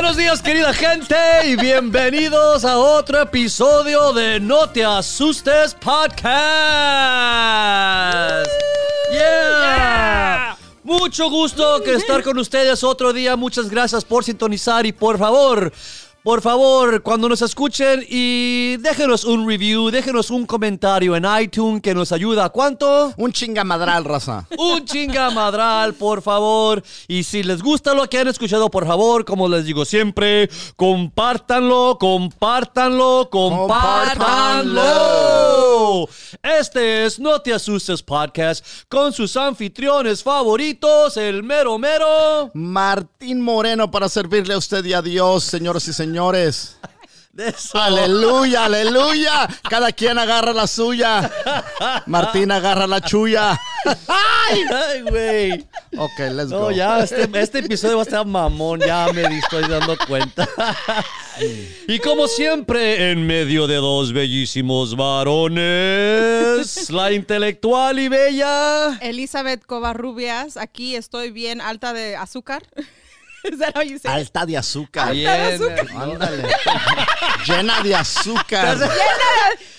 Buenos días, querida gente, y bienvenidos a otro episodio de No Te Asustes Podcast. Yeah. Mucho gusto que estar con ustedes otro día. Muchas gracias por sintonizar y por favor, por favor, cuando nos escuchen y déjenos un review, déjenos un comentario en iTunes que nos ayuda. ¿Cuánto? Un chingamadral, raza. Un chingamadral, por favor. Y si les gusta lo que han escuchado, por favor, como les digo siempre, compártanlo, compártanlo, compártanlo. Este es No Te Asustes Podcast con sus anfitriones favoritos, el mero mero. Martín Moreno para servirle a usted y a Dios, señoras y señores. Eso. Aleluya, aleluya. Cada quien agarra la suya. Martín agarra la chuya. Ay, güey. Ok, let's No, go. ya, este, este episodio va a estar mamón, ya me estoy dando cuenta. y como siempre, en medio de dos bellísimos varones, la intelectual y bella. Elizabeth Covarrubias, aquí estoy bien alta de azúcar. Is that how you say it? Alta de azúcar. Bien, Ándale. Llena de azúcar.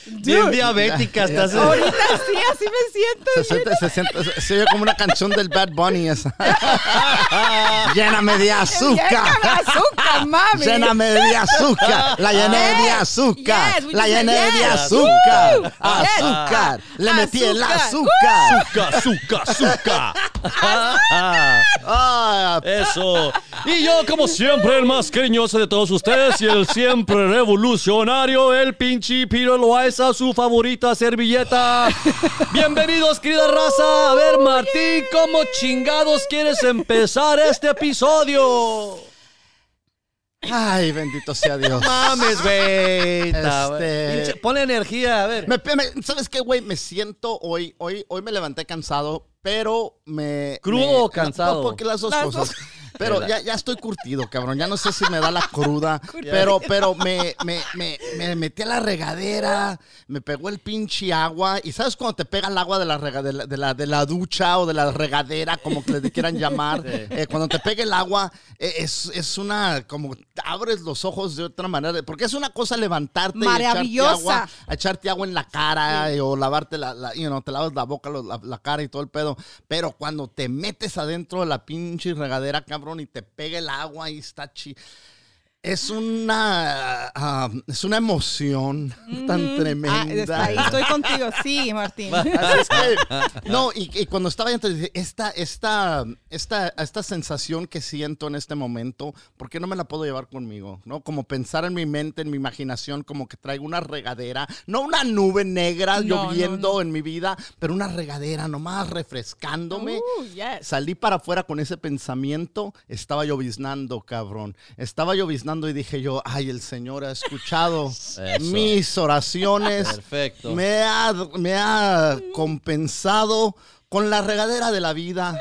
bien diabética, ya, estás. Ahorita sí, así me siento. Se siente, se siente, se- se oye como una canción del Bad Bunny esa. Lléname de azúcar. Lléname de azúcar, mami. Lléname de azúcar. La llené de azúcar. yes, La llené de azúcar. Woo. Azúcar. Le metí el Azúcar. azúcar. Azúcar, azúcar, azúcar. Ah, Eso. Y yo, como siempre, el más cariñoso de todos ustedes y el siempre revolucionario, el pinche Piro Loaiza, su favorita servilleta. Bienvenidos, querida raza. A ver, Martín, ¿cómo chingados quieres empezar este episodio? Ay, bendito sea Dios. Mames, güey. Este- Ponle energía, a ver. Me- me- ¿Sabes qué, güey? Me siento hoy, hoy, hoy me levanté cansado, pero me... ¿Crudo me- o cansado? No, porque las dos Las cosas. dos. Pero ya, ya estoy curtido, cabrón. Ya no sé si me da la cruda. pero pero me, me, me, me metí a la regadera, me pegó el pinche agua. ¿Y sabes cuando te pega el agua de la, rega- de la, de la, de la ducha o de la regadera, como que le quieran llamar? Eh, cuando te pega el agua, eh, es, es una... como abres los ojos de otra manera. Porque es una cosa levantarte y echarte Maravillosa. agua echarte agua en la cara eh, o lavarte la, la- you know, te lavas la boca, la, la cara y todo el pedo. Pero cuando te metes adentro de la pinche regadera, cabrón, y te pega el agua y está chi. Es una, ah, es una emoción tan Ah, tremenda. está ahí estoy contigo. Sí, Martín. Así es que, no, y, y cuando estaba dentro, esta, esta, esta, esta sensación que siento en este momento, ¿por qué no me la puedo llevar conmigo? ¿No? Como pensar en mi mente, en mi imaginación, como que traigo una regadera, no una nube negra No, lloviendo no, no. en mi vida, pero una regadera nomás refrescándome. Uh, yes. Salí para afuera con ese pensamiento, estaba lloviznando, cabrón. Estaba lloviznando y dije yo, ay, el Señor ha escuchado mis oraciones. Perfecto. Me ha, me ha compensado con la regadera de la vida.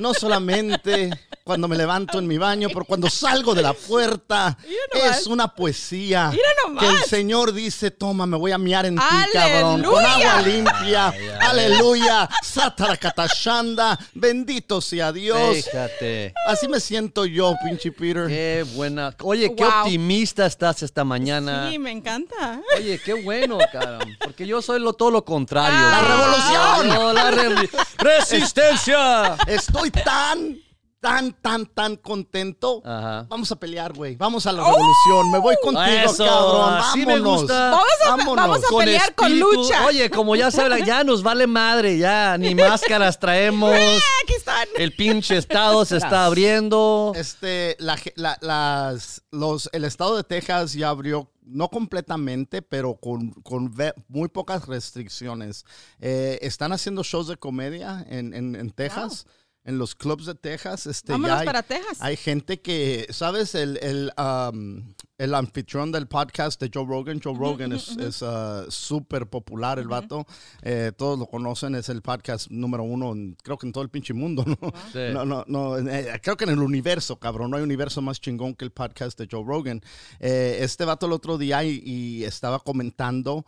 No solamente cuando me levanto en mi baño, pero cuando salgo de la puerta. Es una poesía Mira nomás. que el Señor dice, toma, me voy a miar en ti, cabrón. Con agua limpia. Aleluya. Sataracatashanda. Bendito sea Dios. Fíjate. Así me siento yo, pinche Peter. Qué buena. Oye, qué Wow. optimista estás esta mañana. Sí, me encanta. Oye, qué bueno, cabrón. Porque yo soy lo, todo lo contrario. ¡La revolución! No, la re- resistencia. Estoy tan, tan, tan, tan contento. Ajá. Vamos a pelear, güey. Vamos a la revolución. Me voy contigo, Eso, cabrón. así me Vámonos. gusta. Vamos a- Vámonos. vamos a- pelear con espíritu. lucha. Oye, como ya saben, ya nos vale madre, ya ni máscaras traemos. Ah, Aquí están. El pinche estado se está abriendo. Este, la, la- las, los, el estado de Texas ya abrió, no completamente, pero con, con muy pocas restricciones. Eh, están haciendo shows de comedia en, en, en Texas. En los clubs de Texas, este, Vámonos ya hay, para Texas. hay gente que, ¿sabes? El, el, um, el anfitrión del podcast de Joe Rogan, Joe Rogan es es, uh, súper popular, el vato. Eh, todos lo conocen, es el podcast número uno, en- creo que en todo el pinche mundo, ¿no? Sí. No, no, no, eh, creo que en el universo, cabrón, no hay universo más chingón que el podcast de Joe Rogan. Eh, este vato el otro día y, y estaba comentando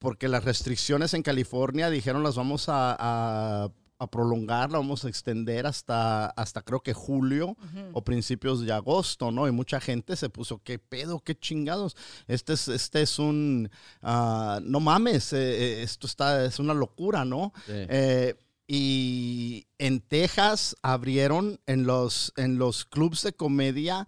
porque las restricciones en California dijeron las vamos a, a- a prolongar, la vamos a extender hasta, hasta creo que julio o principios de agosto, ¿no? Y mucha gente se puso, ¿qué pedo? ¿Qué chingados? Este es, este es un, ah, no mames, eh, eh, esto está, es una locura, ¿no? Sí. Eh, y en Texas abrieron en los, en los clubs de comedia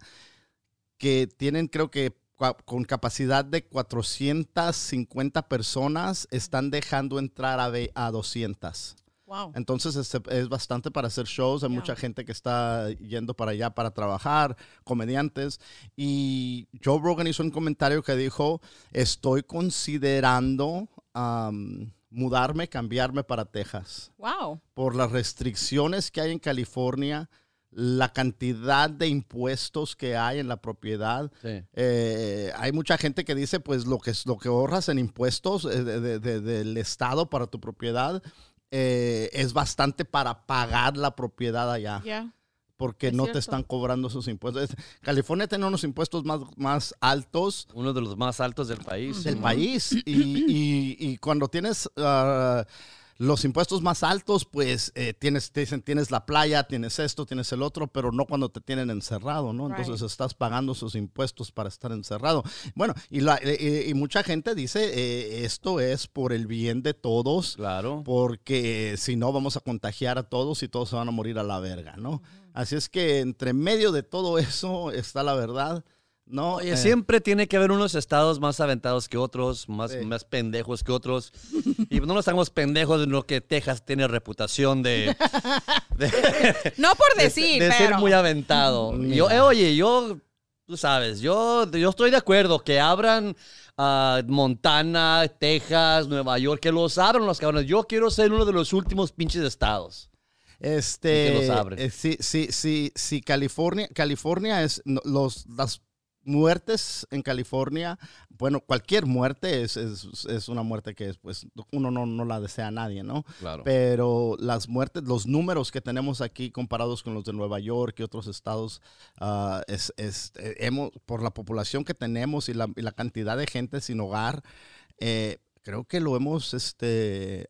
que tienen creo que con capacidad de 450 personas, están dejando entrar a, a 200. Wow. Entonces es, es bastante para hacer shows. Hay Ya. mucha gente que está yendo para allá para trabajar, comediantes. Y Joe Rogan hizo un comentario que dijo, estoy considerando am, mudarme, cambiarme para Texas. Wow. Por las restricciones que hay en California, la cantidad de impuestos que hay en la propiedad. Sí. Eh, hay mucha gente que dice, pues lo que, lo que ahorras en impuestos eh, de- de- de- del Estado para tu propiedad eh, es bastante para pagar la propiedad allá, Ya. porque Es no cierto. te están cobrando esos impuestos. Es- California tiene unos impuestos más, más altos Uno de los más altos del país. del país y, y- y cuando tienes ah, los impuestos más altos, pues eh, tienes, te dicen, tienes la playa, tienes esto, tienes el otro, pero no cuando te tienen encerrado, ¿no? Entonces Right. estás pagando esos impuestos para estar encerrado. Bueno, y, la- eh, y mucha gente dice, eh, esto es por el bien de todos, Claro. porque si no vamos a contagiar a todos y todos se van a morir a la verga, ¿no? Así es que entre medio de todo eso está la verdad, ¿no? Eh, siempre tiene que haber unos estados más aventados que otros, más, Sí. más pendejos que otros. Y no nos hagamos pendejos de lo que Texas tiene reputación de, de, No por de- decir, de ser pero. muy aventado. Yo, eh, oye, yo, tú sabes, yo, yo estoy de acuerdo que abran Montana, Texas, Nueva York, que los abran los cabrones. Yo quiero ser uno de los últimos pinches estados. Este, que los abren. eh, sí, sí, sí, sí, California, California es los las muertes en California, bueno, cualquier muerte es, es, es una muerte que es, pues uno no, no la desea a nadie, ¿no? Claro. Pero las muertes, los números que tenemos aquí comparados con los de Nueva York y otros estados, ah, es, es- hemos, por la población que tenemos y la, y la cantidad de gente sin hogar, eh, creo que lo hemos, este,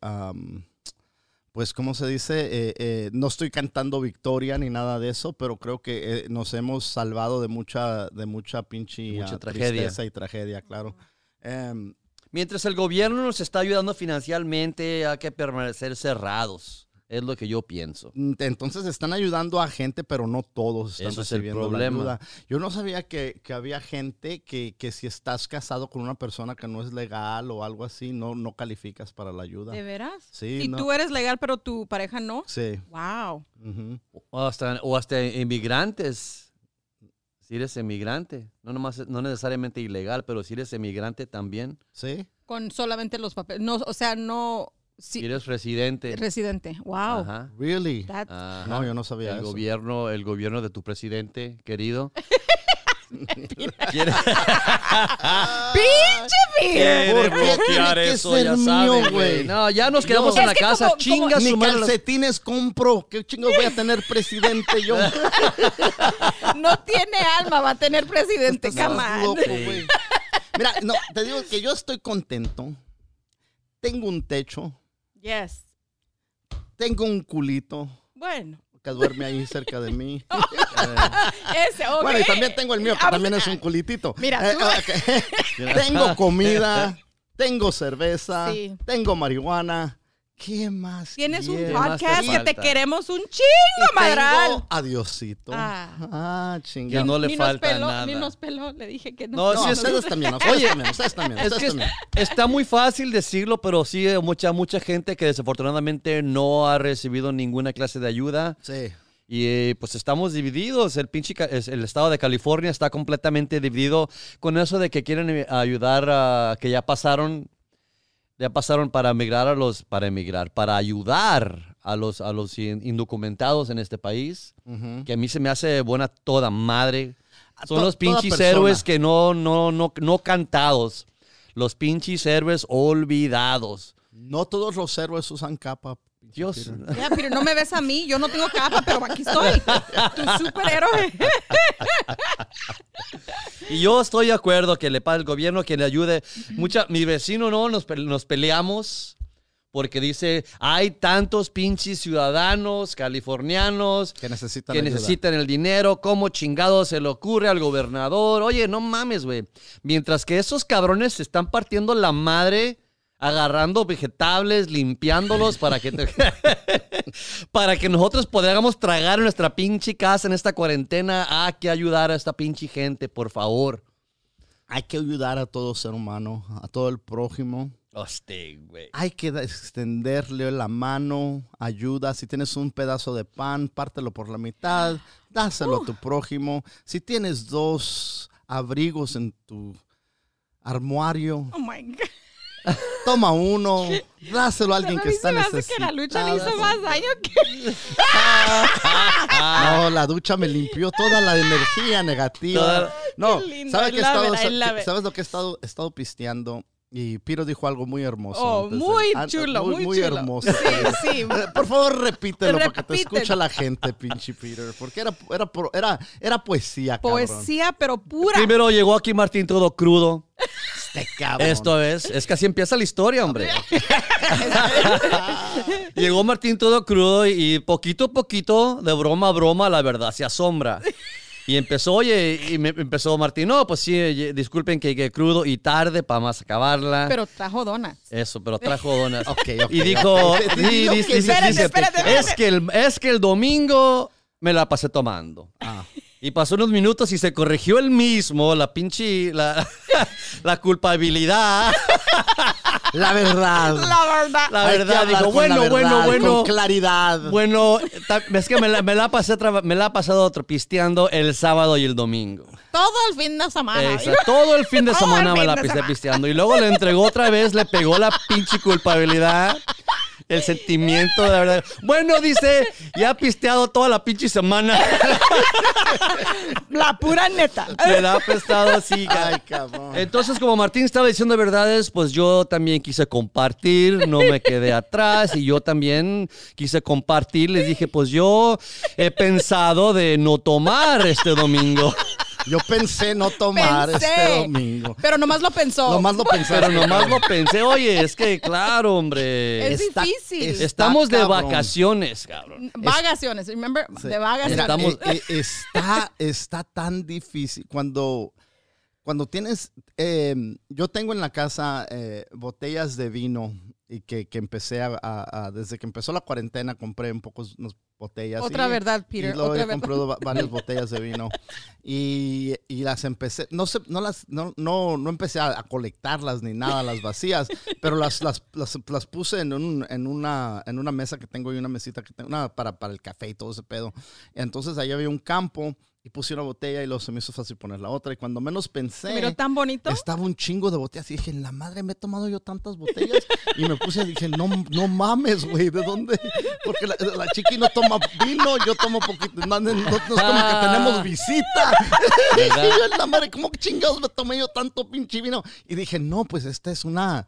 pues, ¿cómo se dice? Eh, eh, no estoy cantando victoria ni nada de eso, pero creo que eh, nos hemos salvado de mucha, de mucha pinche Mucha ah, tragedia. tristeza y tragedia, claro. Em, Mientras el gobierno nos está ayudando financieramente, hay que permanecer cerrados. Es lo que yo pienso. Mm, Entonces están ayudando a gente, pero no todos están Eso es el recibiendo la problema. ayuda. Yo no sabía que, que había gente que, que si estás casado con una persona que no es legal o algo así, no, no calificas para la ayuda. ¿De veras? Sí, Y no. tú eres legal, pero tu pareja no. Sí. Wow. O hasta, o hasta inmigrantes. Si eres emigrante, no, nomás, no necesariamente ilegal, pero si eres emigrante también, Sí. Con solamente los papeles. No, o sea, no. Sí, eres residente. residente. Wow. Ajá, Really? Ajá. No, yo no sabía el eso. gobierno, el gobierno de tu presidente, querido. quiere, ¡Pinche quiere ¿Por bloquear tiene que eso, ya mío, saben, güey? No, ya nos quedamos Yo- en la que casa. como- Chinga su madre. calcetines compro. ¿Qué chingos voy a tener presidente yo? No tiene alma, va a tener presidente, güey. Mira, no, te digo que yo estoy contento. Tengo un techo. Yes. Tengo un culito Bueno, que duerme ahí cerca de mí. ese, ok. Bueno, y también tengo el mío, que Ah, también es un culitito. Mira, Eh, tú- ok. tengo comida, tengo cerveza, Sí. tengo marihuana. ¿Qué más? Tienes un te podcast que te queremos un chingo, madral. adiosito. Ah. Ah, chingada. Que no le ni falta nos peló, nada. Ni nos peló, le dije que no. No, No, sí, es- ustedes también, ustedes Oye, también, ustedes también, Es ustedes que es- también. está muy fácil decirlo, pero sí hay mucha, mucha gente que desafortunadamente no ha recibido ninguna clase de ayuda. Sí. Y eh, pues estamos divididos. El pinche el estado de California está completamente dividido con eso de que quieren eh, ayudar a que ya pasaron, ya pasaron para emigrar a los, para emigrar, para ayudar a los, a los in- indocumentados en este país. Que a mí se me hace buena toda madre. Son To- los pinches héroes que no, no, no, no cantados. Los pinches héroes olvidados. No todos los héroes usan capa. Peter. Ya, pero no me ves a mí, yo no tengo capa, pero aquí estoy. Tu superhéroe. Y yo estoy de acuerdo que le pague el gobierno, que le ayude. Mucha, mi vecino no, nos, pe- nos peleamos porque dice, hay tantos pinches ciudadanos californianos Que necesitan que necesitan el dinero, ¿cómo chingado se le ocurre al gobernador? Oye, no mames, güey. Mientras que esos cabrones se están partiendo la madre agarrando vegetables, limpiándolos para que te- para que nosotros podamos tragar en nuestra pinche casa en esta cuarentena. Hay que ayudar a esta pinche gente, por favor. Hay que ayudar a todo ser humano, a todo el prójimo. Hostia, güey. Hay que extenderle la mano, ayuda. Si tienes un pedazo de pan, pártelo por la mitad, dáselo a tu prójimo. Si tienes dos abrigos en tu armario, Oh my God. Toma uno, dáselo a alguien que está hace que la lucha le hizo necesitado. más daño que. No, la ducha me limpió toda la energía negativa. No, Qué lindo, ¿sabes, que he estado-. ¿sabes lo que he estado, he estado pisteando? Y Piro dijo algo muy hermoso. Oh, antes muy an- chulo, muy, muy chulo. hermoso. Sí, sí. Por favor, repítelo para que te escucha la gente, pinche Peter. Porque era, era, era, era poesía, cabrón. Poesía, pero pura. Primero llegó aquí Martín todo crudo. Este cabrón. Esto es, es que así empieza la historia, hombre. Llegó Martín todo crudo y poquito a poquito, de broma a broma, la verdad se asombra. Y empezó, oye, y me empezó Martín, no, pues sí, disculpen que llegué crudo y tarde para más acabarla. Pero trajo donas. Eso, pero trajo donas. Ok, ok, y dijo, ok. sí, Dilo dice, Espérate, dice, espérate, es, espérate. que el, es que el domingo me la pasé tomando. Ah. Y pasó unos minutos y se corrigió el mismo, la pinche, la, la culpabilidad. La verdad. La verdad. La Hay que verdad, la bueno, bueno, verdad, bueno. Con claridad. Bueno, es que me la, me la pasé me la ha pasado pisteando el sábado y el domingo. Todo el fin de semana. Esa, todo el fin de semana me la semana. pisteando. Y luego le entregó otra vez, le pegó la pinche culpabilidad. El sentimiento, de verdad. Bueno, dice, ya ha pisteado toda la pinche semana. La pura neta. Me la ha prestado así. Ay, cabrón. Entonces, como Martín estaba diciendo verdades, pues yo también quise compartir, no me quedé atrás y yo también quise compartir. Les dije, pues yo he pensado de no tomar este domingo. Yo pensé no tomar Pensé. este domingo. Pero nomás lo pensó. Nomás lo pensé. Pero nomás lo pensé, oye, es que claro, hombre. Es difícil. está Estamos de cabrón. vacaciones, cabrón. Vagaciones, remember? Sí. De vagaciones. Estamos- Eh, eh, está, está tan difícil. Cuando, cuando tienes. eh, yo tengo en la casa eh, botellas de vino y que, que empecé a, a- a- Desde que empezó la cuarentena compré un poco unas botellas. Otra y- verdad, Peter, Y luego otra he comprado va- varias botellas de vino. Y, y las empecé. No sé, no las. No, no, no empecé a, a colectarlas ni nada, las vacías. pero las, las, las, las puse en, un- en, una, en una mesa que tengo y una mesita que tengo. Una para, para el café y todo ese pedo. Entonces ahí había un campo y puse una botella y luego se me hizo fácil poner la otra. Y cuando menos pensé. Se miró tan bonito. Estaba un chingo de botellas y dije, la madre me he tomado yo tantas botellas. Y me puse y dije, no, no mames, güey, ¿de dónde? Porque la, la chiqui no toma vino, yo tomo poquito. No, no- no es como que tenemos visita. Y dije, yo, en la madre, ¿cómo chingados me tomé yo tanto pinche vino? Y dije, no, pues esta es una...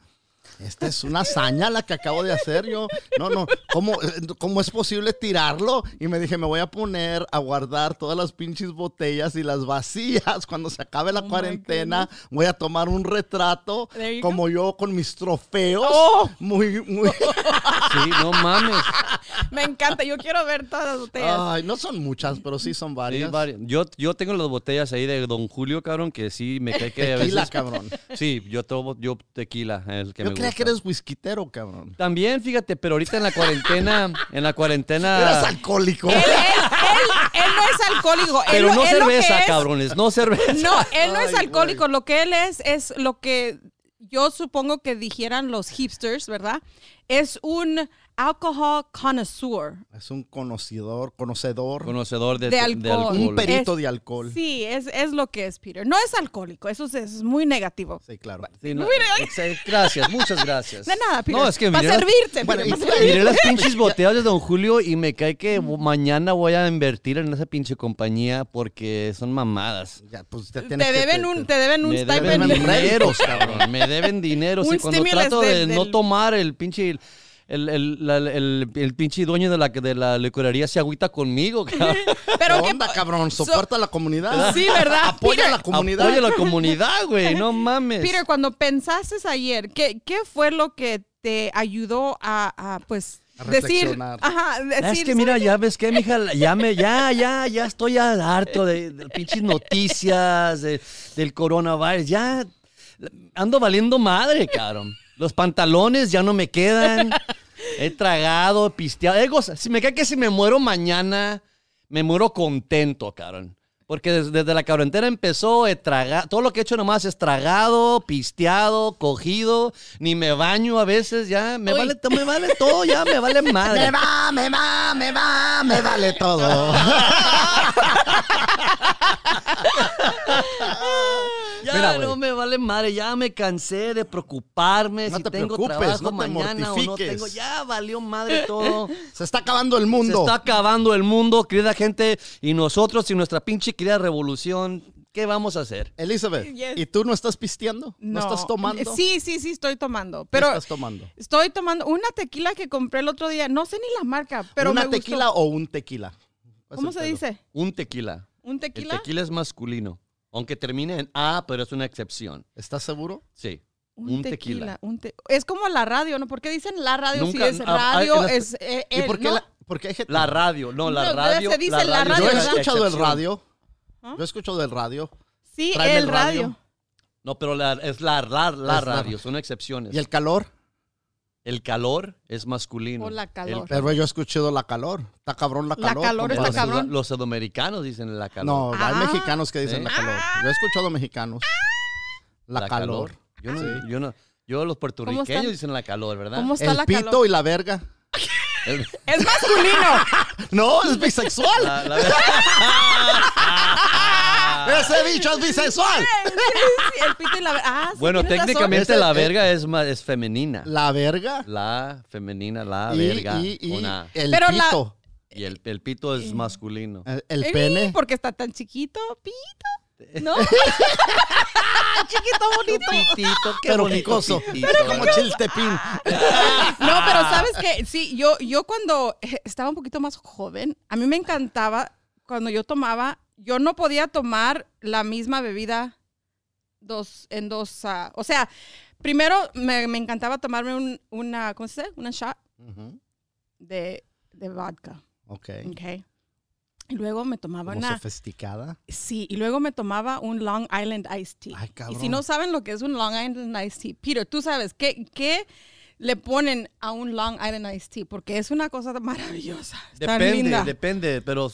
Esta es una hazaña la que acabo de hacer yo. No, no, ¿cómo, ¿cómo es posible tirarlo? Y me dije, me voy a poner a guardar todas las pinches botellas y las vacías. Cuando se acabe la Oh cuarentena, voy a tomar un retrato como yo con mis trofeos. Oh. Muy, muy. Sí, no mames. Me encanta. Yo quiero ver todas las botellas. Ay, no son muchas, pero sí son Sí, varias. vari- yo, yo tengo las botellas ahí de Don Julio, cabrón, que sí me cae que a Tequila, veces... cabrón. Sí, yo tomo yo tequila, el que Yo me creía que eres whiskitero, cabrón. También, fíjate, pero ahorita en la cuarentena, en la cuarentena... Eres alcohólico. Él, él, él, él no es alcohólico. Pero no cerveza, es- cabrones, no cerveza. No, él no es Ay, alcohólico. Lo que él es, es lo que yo supongo que dijeran los hipsters, ¿verdad? Es un alcohol connoisseur. Es un conocedor, conocedor. Conocedor de, De de alcohol. un perito Es- de alcohol. Sí, es, es lo que es Peter. No es alcohólico, eso es, es muy negativo. Sí, claro. Sí, no, gracias, muchas gracias. De nada, Peter. No, es que Para servirte, Bueno, Peter, y- para servirte. miré las pinches botellas de Don Julio y me cae que mañana voy a invertir en esa pinche compañía porque son mamadas. Ya, pues te, Te tienes que- deben te- un, te- te deben un Me deben Deben dinero, réditos, cabrón. Me deben dinero. Sí, Un cuando trato de, de- no tomar el pinche... El, el, la- el- el pinche dueño de la, de la licorería se agüita conmigo, cabrón. Pero ¿Qué qué onda, pa- cabrón? so- Soporta a la comunidad. Sí, ¿verdad? Apoya a Peter- la comunidad. Apoya a la comunidad, güey. No mames. Peter, cuando pensaste ayer, ¿qué, ¿qué fue lo que te ayudó a, a, pues A decir, reflexionar. ajá, decir, Es que mira, ¿sabes ya ves que, mija, ya me, ya, ya, ya estoy ya harto de, de pinches noticias, de- del coronavirus, ya ando valiendo madre, cabrón. Los pantalones ya no me quedan, he tragado, he pisteado, he si me cae que si me muero mañana, me muero contento, cabrón. Porque des- desde, la cuarentena empezó, he tragado, todo lo que he hecho nomás es tragado, pisteado, cogido, ni me baño a veces, ya, me Uy. vale, me vale todo, ya, me vale madre. Me va, me va, me va, me vale todo. Ya Mira, no me vale madre, ya me cansé de preocuparme No si te tengo preocupes, trabajo no te mañana o no tengo. Ya valió madre todo. Se está acabando el Se mundo. está acabando el mundo, querida gente, y nosotros y nuestra pinche querida revolución, ¿qué vamos a hacer? Elizabeth, Yes. ¿y tú no estás pisteando? ¿No, estás tomando? Sí, sí, sí, estoy tomando. ¿Qué estás tomando? estoy tomando una tequila que compré el otro día. No sé ni la marca, pero ¿Una me gustó. tequila o un tequila? ¿Cuál es ¿Cómo el se pedo? dice? Un tequila. ¿Un El tequila? tequila es masculino, aunque termine en A, pero es una excepción. ¿Estás seguro? Sí. Un, tequila. un te- es como la radio, ¿no? ¿Por qué dicen la radio Nunca- si es ah, ah, radio? es eh, ¿Y él, por qué, ¿no? la, por qué hay gente? La radio, no, la No, radio. se dice la radio, Yo he escuchado el radio. ¿Ah? Yo he escuchado el radio. Sí, Tráeme el el radio. radio. No, pero la- es la, la, la Es la- radio, son excepciones. ¿Y el calor? El calor es masculino. O la calor. El- Pero yo he escuchado la calor. Está cabrón la La calor. calor compadre. está los, cabrón. los sudamericanos dicen la calor. No, hay Ah. mexicanos que dicen ¿Sí? la calor. Yo he escuchado mexicanos. La, calor. Yo no, Sí. yo no, yo los puertorriqueños dicen la calor, ¿verdad? ¿Cómo está El la pito calor? y la verga. Es masculino. No, es bisexual. la- la- Ese bicho es bisexual. Sí, sí, el pito y la ah, sí, bueno, razón. técnicamente la eh, verga es, ma- es femenina. La verga. La femenina, la y, verga. y- y una. el Pero la- pito. Y el, el pito es masculino. El, pene. Porque está tan chiquito, pito. ¿No? chiquito bonito. Pitito, qué Pero bonito picoso. pitito. Como chiltepín. No, pero sabes que sí, yo, yo cuando estaba un poquito más joven, a mí me encantaba, cuando yo tomaba, yo no podía tomar la misma bebida dos, en dos, ah, o sea, primero me, me encantaba tomarme un, una, ¿cómo se dice? Una shot de, de vodka, Ok. ¿ok? Y luego me tomaba Como una, sofisticada. sí, y luego me tomaba un Long Island Iced Tea. Ay, Y cabrón. si no saben lo que es un Long Island Iced Tea, Peter, tú sabes, ¿qué, qué le ponen a un Long Island Iced Tea? Porque es una cosa maravillosa. Está Depende, linda. depende, pero,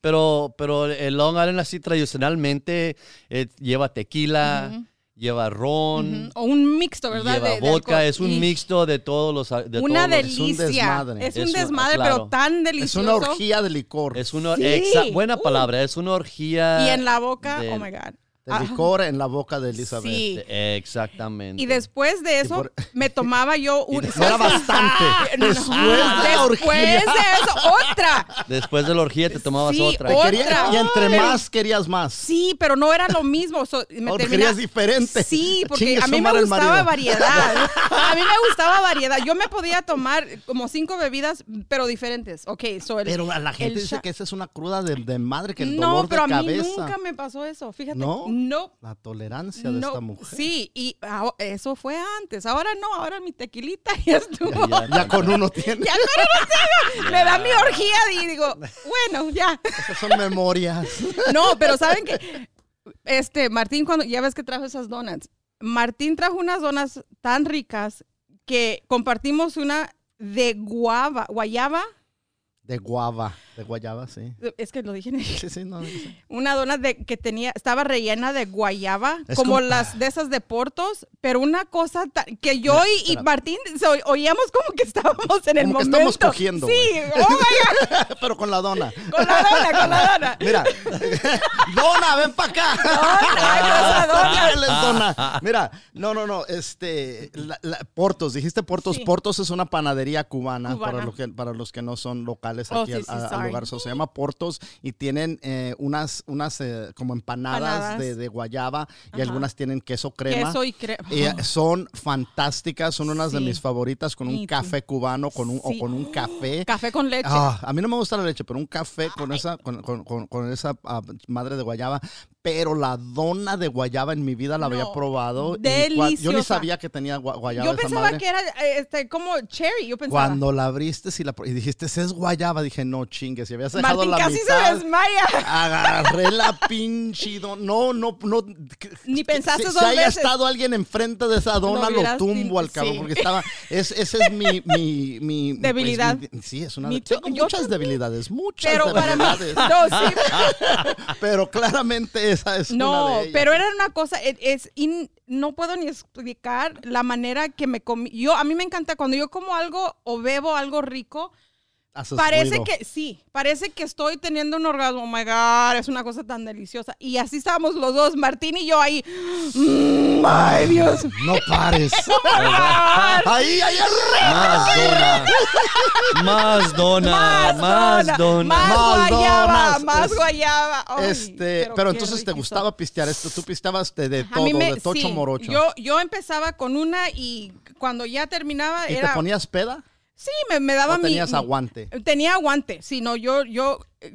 pero, pero el Long Island así tradicionalmente eh, lleva tequila. Lleva ron, Ujú. O un mixto, ¿verdad? lleva de- de vodka, alcohol. es un mixto de todos los... De Una todos los- Es un delicia. desmadre. Es un Es desmadre, claro. pero tan Es delicioso. una orgía de licor. Es una... Sí. exa- buena Uh. palabra, es una orgía... Y en la boca, de- oh my God. Ajá. licor en la boca de Elizabeth. Sí. exactamente. Y después de eso, por- me tomaba yo un... No era bastante. No, Después de la después orgía. de eso, otra. Después de la orgía te tomabas Sí, otra. otra. Quería- y entre Pero- más querías más. Sí, pero no era lo mismo. so- me termina- diferente. Sí, porque Chingue a mí me el gustaba variedad. A mí me gustaba variedad. Yo me podía tomar como cinco bebidas, pero diferentes. Ok, so el, Pero a la gente el dice que esa es una cruda de, de madre, que el no, dolor pero de a mí cabeza. nunca me pasó eso. Fíjate. ¿No? No. La tolerancia de no. esta mujer. Sí, y eso fue antes. Ahora no, ahora mi tequilita ya estuvo. Ya, Ya con uno tiene. Ya no lo tengo. Me da mi orgía y digo, bueno, ya. Esas son memorias. No, pero ¿saben que Este, Martín, cuando ya ves que trajo esas donuts, Martín trajo unas donas tan ricas que compartimos una de guava, guayaba, De guava. De guayaba, sí. es que lo dije en Sí, sí, no. sí. una dona de que tenía estaba rellena de guayaba como, como- las de esas de Portos pero una cosa que yo y. Martín so- oíamos como que estábamos en el Como que momento estamos cogiendo, sí oh my God, Pero con la dona. con la dona con la dona Mira. Dona, ven para acá. Dona. Es dona. Mira, no, no, no. Este, la- la- Portos, dijiste Portos. Sí. Portos es una panadería cubana, Cubana. Para, los que, para los que no son locales Oh, aquí al, sí, a- sorry. Lugar. So, se llama Portos y tienen eh, unas, unas eh, como empanadas. De, de guayaba y Ajá. algunas tienen queso crema. queso y crema Y, eh, son fantásticas, son unas de mis favoritas con un café cubano con un, Sí. o con un café. café con leche Ah, a mí no me gusta la leche, pero un café con esa, con, con- con- con esa ah, madre de guayaba. Pero la dona de guayaba en mi vida la había probado. y cua- Yo ni deliciosa. sabía que tenía gua- guayaba Yo esa pensaba madre. que era eh, este, como cherry, yo pensaba. Cuando la abriste y, la, y dijiste, es guayaba, dije, no chingues, si habías dejado Martín la casi mitad. se desmaya. Agarré la pinche don- No, no, no. Ni pensaste si, dos si haya veces. estado alguien enfrente de esa dona, lo, tumbo al cabrón, sí. porque estaba. Es, esa es mi. mi, mi pues, Debilidad. mi- sí, es una. Tengo muchas también. debilidades, muchas Pero para mí, debilidades. no, sí, pero claramente esa es una no, de ellas. pero era una cosa, es, es in- no puedo ni explicar la manera que me comí. Yo, a mí me encanta cuando yo como algo o bebo algo rico, parece que, sí, parece que estoy teniendo un orgasmo. Oh my God, es una cosa tan deliciosa. Y así estábamos los dos, Martín y yo ahí. Mm, ay, Dios. No pares. ahí, ahí, Más dona. Más dona. Más dona. Más guayaba, más guayaba. Ay, Este, pero, entonces te gustaba pistear esto, tú pisteabas de, de A todo, me- de tocho sí, morocho. Yo, yo empezaba con una y cuando ya terminaba ¿Y era... te ponías peda? Sí, me, me daba ¿O mi... tenías aguante? Tenía aguante, sí, no, yo, yo... eh,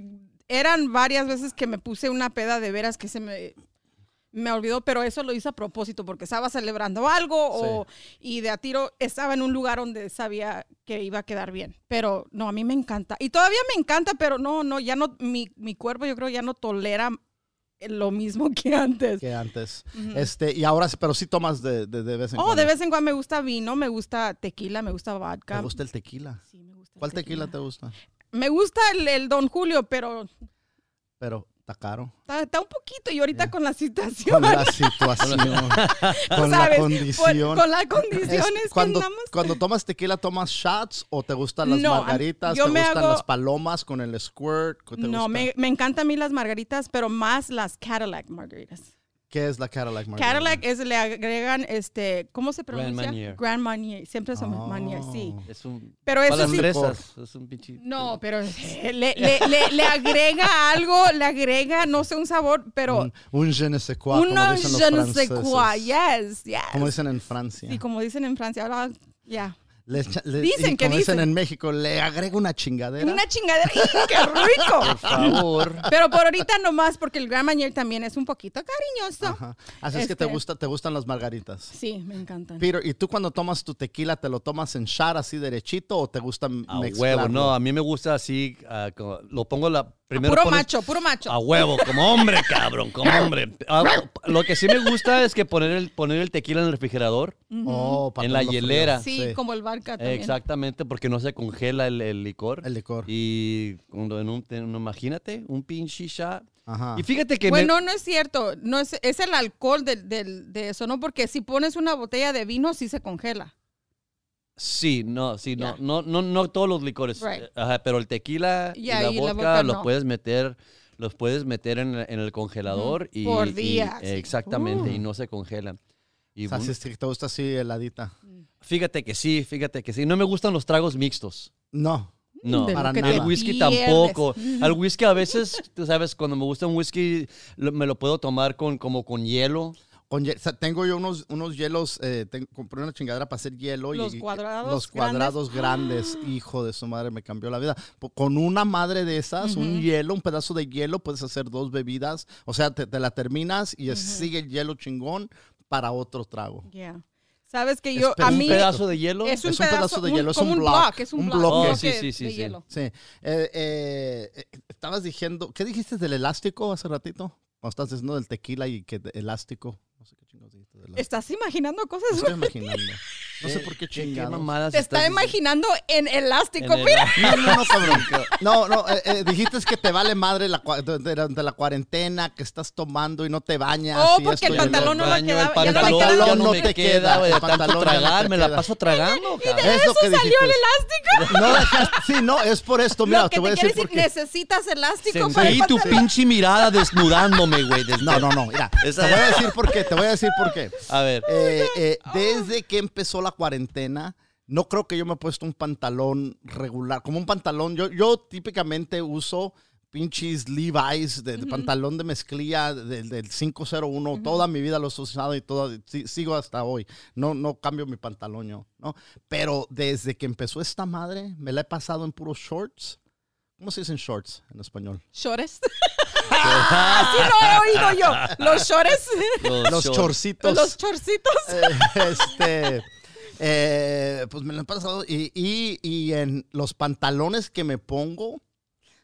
Eran varias veces que me puse una peda de veras que se me... Me olvidó, pero eso lo hice a propósito porque estaba celebrando algo o, y de a tiro estaba en un lugar donde sabía que iba a quedar bien. Pero no, a mí me encanta. Y todavía me encanta, pero no, no, ya no, mi, mi cuerpo yo creo ya no tolera lo mismo que antes. que antes. Este, y ahora pero sí tomas de, de, de vez en Oh, cuando. de vez en cuando me gusta vino, me gusta tequila, me gusta vodka. ¿Te gusta el tequila? Sí, me gusta el ¿Cuál tequila te gusta? Me gusta el, el Don Julio, pero Pero está caro. está, está un poquito y ahorita con la Con situación. la situación, con la condición. Por- con las Es- condiciones cuando, que andamos. cuando tomas tequila, ¿tomas shots o te gustan las No, margaritas? yo ¿Te me gustan hago- las palomas con el squirt? ¿Qué te No, me, me encantan a mí las margaritas, pero más las Cadillac margaritas. ¿Qué es la Cadillac margarita? Cadillac es, le agregan, este, ¿cómo se pronuncia? Marnier. Grand Marnier. Siempre son Oh. Marnier, sí. Es un. Pero para eso las sí. fresas. Es un pinche. No, pero le, le, le, le agrega algo, le agrega, no sé, un sabor, pero Un, un je ne sais quoi, uno como dicen los je ne sais quoi, yes, yes. Como dicen en Francia. Sí, como dicen en Francia, ahora ya. Le Dicen y que como dicen dicen. en México, le agrega una chingadera. Una chingadera, ¡y ¡qué rico! Por favor. Pero por ahorita nomás, porque el Grand Marnier también es un poquito cariñoso. Ajá. Así es que te, Este- gusta, te gustan las margaritas. Sí, me encantan. Peter, ¿y tú cuando tomas tu tequila, te lo tomas en shot así derechito o te gusta A mezclarlo? huevo. No, a mí me gusta así. ah, como- lo pongo la. Primero puro pones- macho, puro macho. A huevo, como hombre, cabrón, como hombre. Ah, lo que sí me gusta es que poner el, poner el tequila en el refrigerador. Oh, para En la frío. hielera. sí, como el barca también. Exactamente, porque no se congela el, el licor. El licor. Y cuando en un, en un- imagínate, un pinche shot. Ajá. Y fíjate que me- Bueno, no es cierto. No es, es el alcohol del, del- de eso, ¿no? Porque si pones una botella de vino, sí se congela. Sí, no, sí, no, no, no, no todos los licores. Right. eh, Ajá, pero el tequila y la y la vodka, vodka los no. puedes meter, los puedes meter en, en el congelador y Por y- días. exactamente, Uh. y no se congelan. Y O sea, si te gusta así heladita. fíjate que sí, fíjate que sí. No me gustan los tragos mixtos. No. No, lo que el whisky pierdes. tampoco. Al whisky a veces, tú sabes, cuando me gusta un whisky, lo- me lo puedo tomar con como con hielo. Con o sea, tengo yo unos, unos hielos, eh, tengo- compré una chingadera para hacer hielo. Los y, cuadrados Los cuadrados grandes. Hijo de su madre, me cambió la vida. Con una madre de esas, un hielo, un pedazo de hielo, puedes hacer dos bebidas. O sea, te, te la terminas y es- sigue el hielo chingón para otro trago. Yeah. Sabes que Es yo, pero a un mí... Un pedazo de hielo. Es un, Es un pedazo pedazo, de un- hielo, es como un un block, block, es un, un block, bloque. bloque Oh, sí, sí, sí, de sí. hielo. Sí. Eh, eh, eh, estabas diciendo, ¿qué dijiste del elástico hace ratito? Cuando estás diciendo del tequila y que de- elástico. ¿Estás imaginando cosas? Me estoy imaginando. No sé ¿Qué- por qué chingados. mamadas Te estás está diciendo? imaginando en elástico, En el- mira. No, no, no, cabrón. No, no, eh, eh, dijiste que te vale madre la, cua- durante la cuarentena, que estás tomando y no te bañas. Oh, y porque esto el y pantalón no me quedaba- El ya no me pantalón ya no me te queda, güey, el de tanto pantalón ya no tragar, me la queda. paso tragando, cabrón. Es lo Eso que salió dijiste. el elástico. No dejaste, sí, no, es por esto. Mira, Lo que te voy a quiere decir decir, por qué. necesitas elástico para el Sentí tu pantalón. pinche mirada desnudándome, güey. No, no, no, mira, Esa- te voy a decir por qué, te voy a decir por qué. A ver. Eh, eh, desde que empezó la cuarentena, no creo que yo me he puesto un pantalón regular, como un pantalón. Yo, yo típicamente uso pinches Levi's de, de pantalón de mezclilla del, del 501. Toda mi vida los he usado y todo, sigo hasta hoy. No, no cambio mi pantalón yo, ¿no? Pero desde que empezó esta madre, me la he pasado en puros shorts. ¿Cómo se dicen shorts en español? Shorts. Así lo he oído yo. Los shorts. Los shorts. chorcitos. Los chorcitos. Eh, este, eh, pues me lo han pasado. Y, y- y en los pantalones que me pongo,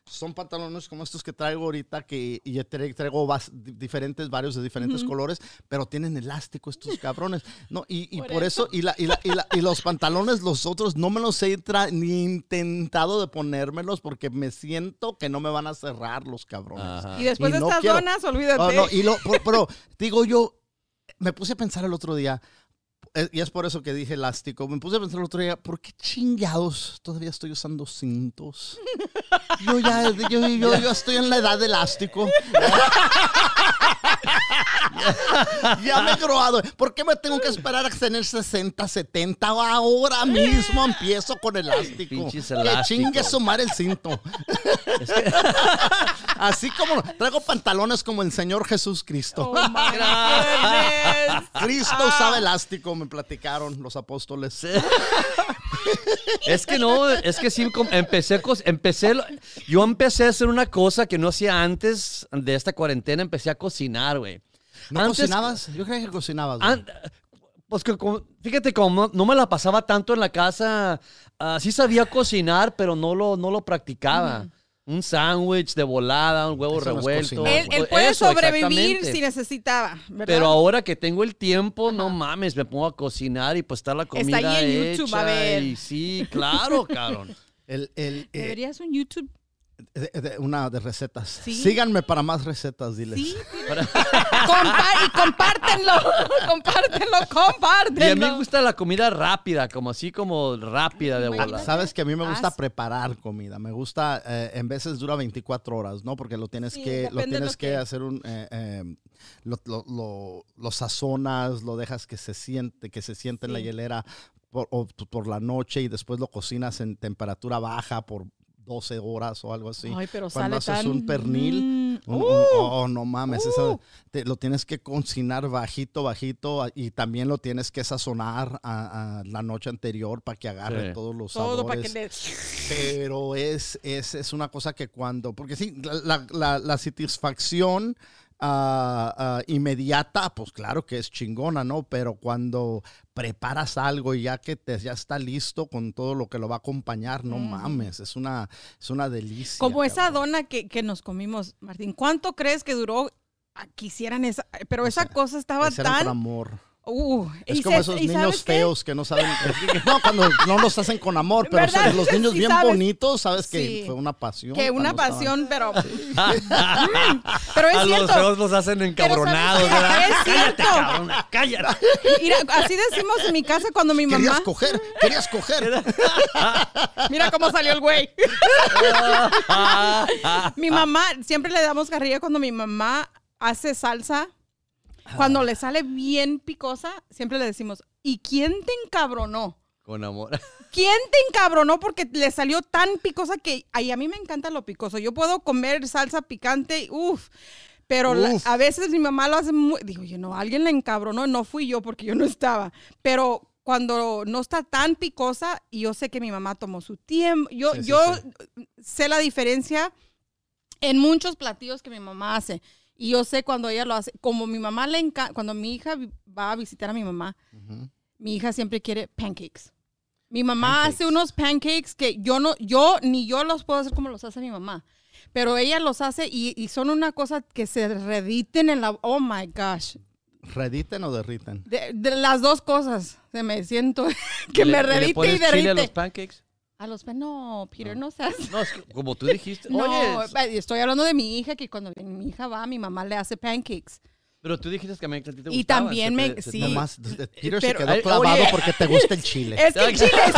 son pantalones como estos que traigo ahorita, que y traigo vas- diferentes, varios de diferentes colores, pero tienen elástico estos cabrones. No, y, y Por por, eso, y, la, y, la- y la- y los pantalones, los otros, no me los he ni intentado de ponérmelos porque me siento que no me van a cerrar los cabrones. Ajá. Y después Y de no estas quiero. donas, olvídate. Oh, no, y lo, pero digo yo, me puse a pensar el otro día, y es por eso que dije elástico, me puse a pensar el otro día, ¿por qué chingados todavía estoy usando cintos? Yo ya, yo, yo, yo estoy en la edad de elástico. ya me he grabado. ¿Por qué me tengo que esperar a tener 60, 70? Ahora mismo empiezo con elástico. Pinches Que chingue sumar el cinto. Así como traigo pantalones como el Señor Jesús Cristo. Oh. Cristo usaba elástico, me platicaron los apóstoles. Es que no, es que sí, empecé, empecé, yo empecé a hacer una cosa que no hacía antes de esta cuarentena, empecé a cocinar, güey. ¿No Antes- cocinabas? Yo creía que cocinabas. güey. An- pues que fíjate, como no, no me la pasaba tanto en la casa, ah, sí sabía cocinar, pero no lo, no lo practicaba. Un sándwich de volada, un huevo Eso revuelto. Él, él puede eso, sobrevivir si necesitaba, ¿verdad? Pero ahora que tengo el tiempo, no mames, me pongo a cocinar y pues está la comida ahí en YouTube, a hecha ver. y sí, claro, cabrón. El, el, eh, Deberías un YouTube. De- de- una de recetas. Sí. Síganme para más recetas, diles. Sí. Compa- y compártenlo. compártenlo, compártenlo. Y a mí me gusta la comida rápida, como así como rápida de volada. Sabes que a mí me gusta preparar comida. Me gusta, eh, en veces dura 24 horas, ¿no? Porque lo tienes Sí, que, lo tienes lo que que- hacer un, eh, eh, lo, lo, lo- lo sazonas, lo dejas que se siente, que se siente en la hielera por, o por la noche y después lo cocinas en temperatura baja por 12 horas o algo así. Ay, pero Cuando sale haces tan... un pernil, Mm, Un- un- uh, oh, no mames, eso uh. te- lo tienes que cocinar bajito, bajito y también lo tienes que sazonar a, a la noche anterior para que agarre Sí. todos los todo para sabores. que le... Pero es, es, es una cosa que cuando, porque sí, la, la- la- la satisfacción ah, ah, inmediata, pues claro que es chingona, ¿no? Pero cuando preparas algo y ya que te, ya está listo con todo lo que lo va a acompañar, no mames, es una, es una delicia. Como esa dona que, que nos comimos, Martín. ¿Cuánto crees que duró a que hicieran esa? Pero esa cosa estaba tan... amor. Uh, Es como se- esos niños feos que no saben. No, cuando no los hacen con amor, pero son los niños Sí, bien sabes. bonitos, sabes que Sí. fue una pasión. Que una estaban- pasión, pero... Mm, pero es a los feos los hacen encabronados, Pero ¿sabes ¿verdad? Es Cállate, cierto. cállate. Mira, así decimos en mi casa cuando mi mamá... Querías coger, querías coger. Mira cómo salió el güey. mi mamá, siempre le damos carrilla cuando mi mamá hace salsa. Cuando le sale bien picosa, siempre le decimos, ¿y quién te encabronó? Con amor. ¿Quién te encabronó porque le salió tan picosa que ay, a mí me encanta lo picoso? Yo puedo comer salsa picante, uff. Pero la- a veces mi mamá lo hace muy... Digo, yo no, alguien le encabronó, no fui yo porque yo no estaba. Pero cuando no está tan picosa, y yo sé que mi mamá tomó su tiempo, yo, Sí, sí, yo sí. sé la diferencia en muchos platillos que mi mamá hace. Y yo sé cuando ella lo hace. Como mi mamá le encanta, cuando mi hija va a visitar a mi mamá, mi hija siempre quiere pancakes. Mi mamá Pancakes. hace unos pancakes que yo no, yo ni yo los puedo hacer como los hace mi mamá. Pero ella los hace y, y son una cosa que se rediten en la... Oh, my gosh. ¿Rediten o derriten? De, de las dos cosas. Se me siento que ¿Le- me y le redite y chile a derrite. los pancakes? A los... No, Peter, no, seas... No, es que como tú dijiste. No, Oye, estoy hablando de mi hija, que cuando mi hija va, mi mamá le hace pancakes. Pero tú dijiste que a mí a ti te Y gustaban, también se me- te- se sí. Nomás, Peter se Pero- quedó clavado oye. porque te gusta el chile. Es que el chile, sí,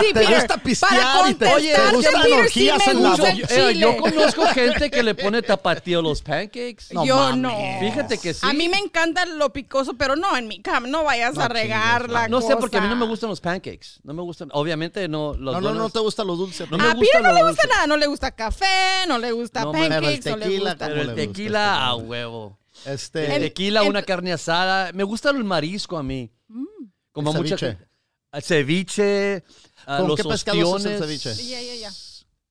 sí, Te Peter. gusta pistear para y te- Oye, te gustan Peter, orgías sí en me la gusta Yo, eh, yo conozco gente que le pone tapatío a los pancakes. No yo mames. no. Fíjate que sí. A mí me encanta lo picoso, pero no en mi cama. No vayas No a regar la No sé, cosa. porque a mí no me gustan los pancakes. No me gustan. Obviamente no. Los No, no, no te gusta lo dulce. No a Peter no le gusta nada. No le gusta café, no le gusta No, pancakes, no le tequila, gusta. Pero ¿Cómo el tequila este a huevo. Este, El tequila, una carne asada. Me gusta el marisco a mí. Como El mucha ceviche. El ceviche. ¿Con los qué pescado haces el ostiones. ceviche? Ya, ya, ya.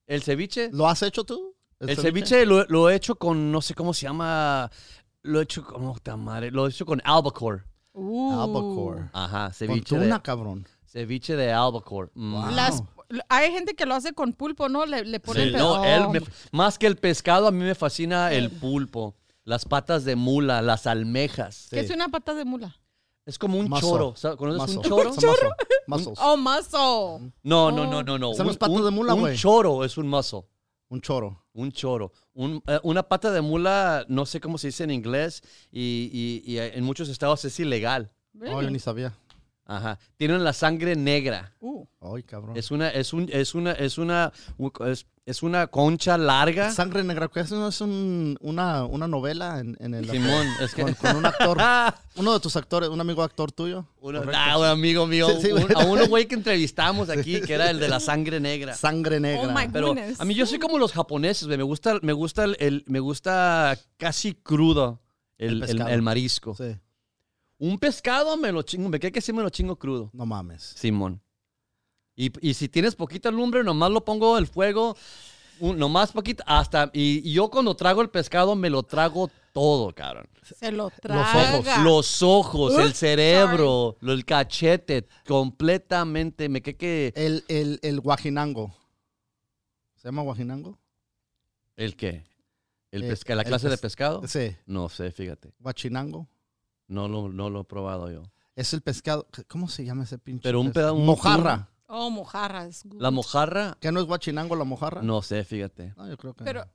¿El ceviche? ¿Lo has hecho tú? El ceviche lo, lo he hecho con, no sé cómo se llama, lo he hecho con, oh, lo he hecho con albacore. Uh. Albacore. Ajá, Con ceviche tuna, de, cabrón. ceviche de albacore. Mm. Wow. Las- hay gente que lo hace con pulpo, ¿no? Le, le ponen Sí, pe- no, él me- más que el pescado, a mí me fascina el pulpo, las patas de mula, las almejas. ¿Qué es una pata de mula? Es como un Muscle. choro. ¿sabes? ¿Conoces un choro? Muscle. Muscles. Oh, muscle. No, no, no, no, no. No Un, un- de mula, un güey. choro es un muscle. Un choro. Un choro. Un- eh, una pata de mula, no sé cómo se dice en inglés, y, y- y en muchos estados es ilegal. Oh, yo Really? ni sabía. Ajá. Tienen la sangre negra. Uh. Ay, cabrón. Es una, es un, es una, es una, es, es una concha larga. Sangre negra, que eso no es un- una, una novela en, en el... Simón, es que. Con, con un actor. Ah, Uno de tus actores, un amigo actor tuyo. uno- Correcto. ah, un amigo mío, Sí, sí, un- güey. a uno güey que entrevistamos aquí, que era el de la sangre negra. Sangre negra. Oh my Pero Goodness. a mí yo soy como los japoneses, güey. Me gusta, me gusta el, el- me gusta casi crudo el, El el- marisco. Sí, Un pescado me lo chingo, me queda que sí me lo chingo crudo. no mames. Simón. Y, y si tienes poquita lumbre, nomás lo pongo al fuego, un- nomás poquito, hasta, y, y yo cuando trago el pescado me lo trago todo, cabrón. Se lo ojos. traga. Los ojos, el Ups, cerebro, lo- el cachete, completamente, me queda que... El, el, el guajinango. ¿Se llama guajinango? ¿El qué? ¿El Eh, pesca, ¿La el clase de pes- pescado? Sí, No sé, fíjate. guachinango. No lo, no lo he probado yo. Es el pescado. ¿Cómo se llama ese pinche? Pero un pescado? peda- Mojarra. Oh, mojarras. good. ¿La mojarra? ¿Qué no es guachinango la mojarra? No sé, fíjate. No, yo creo que Pero no.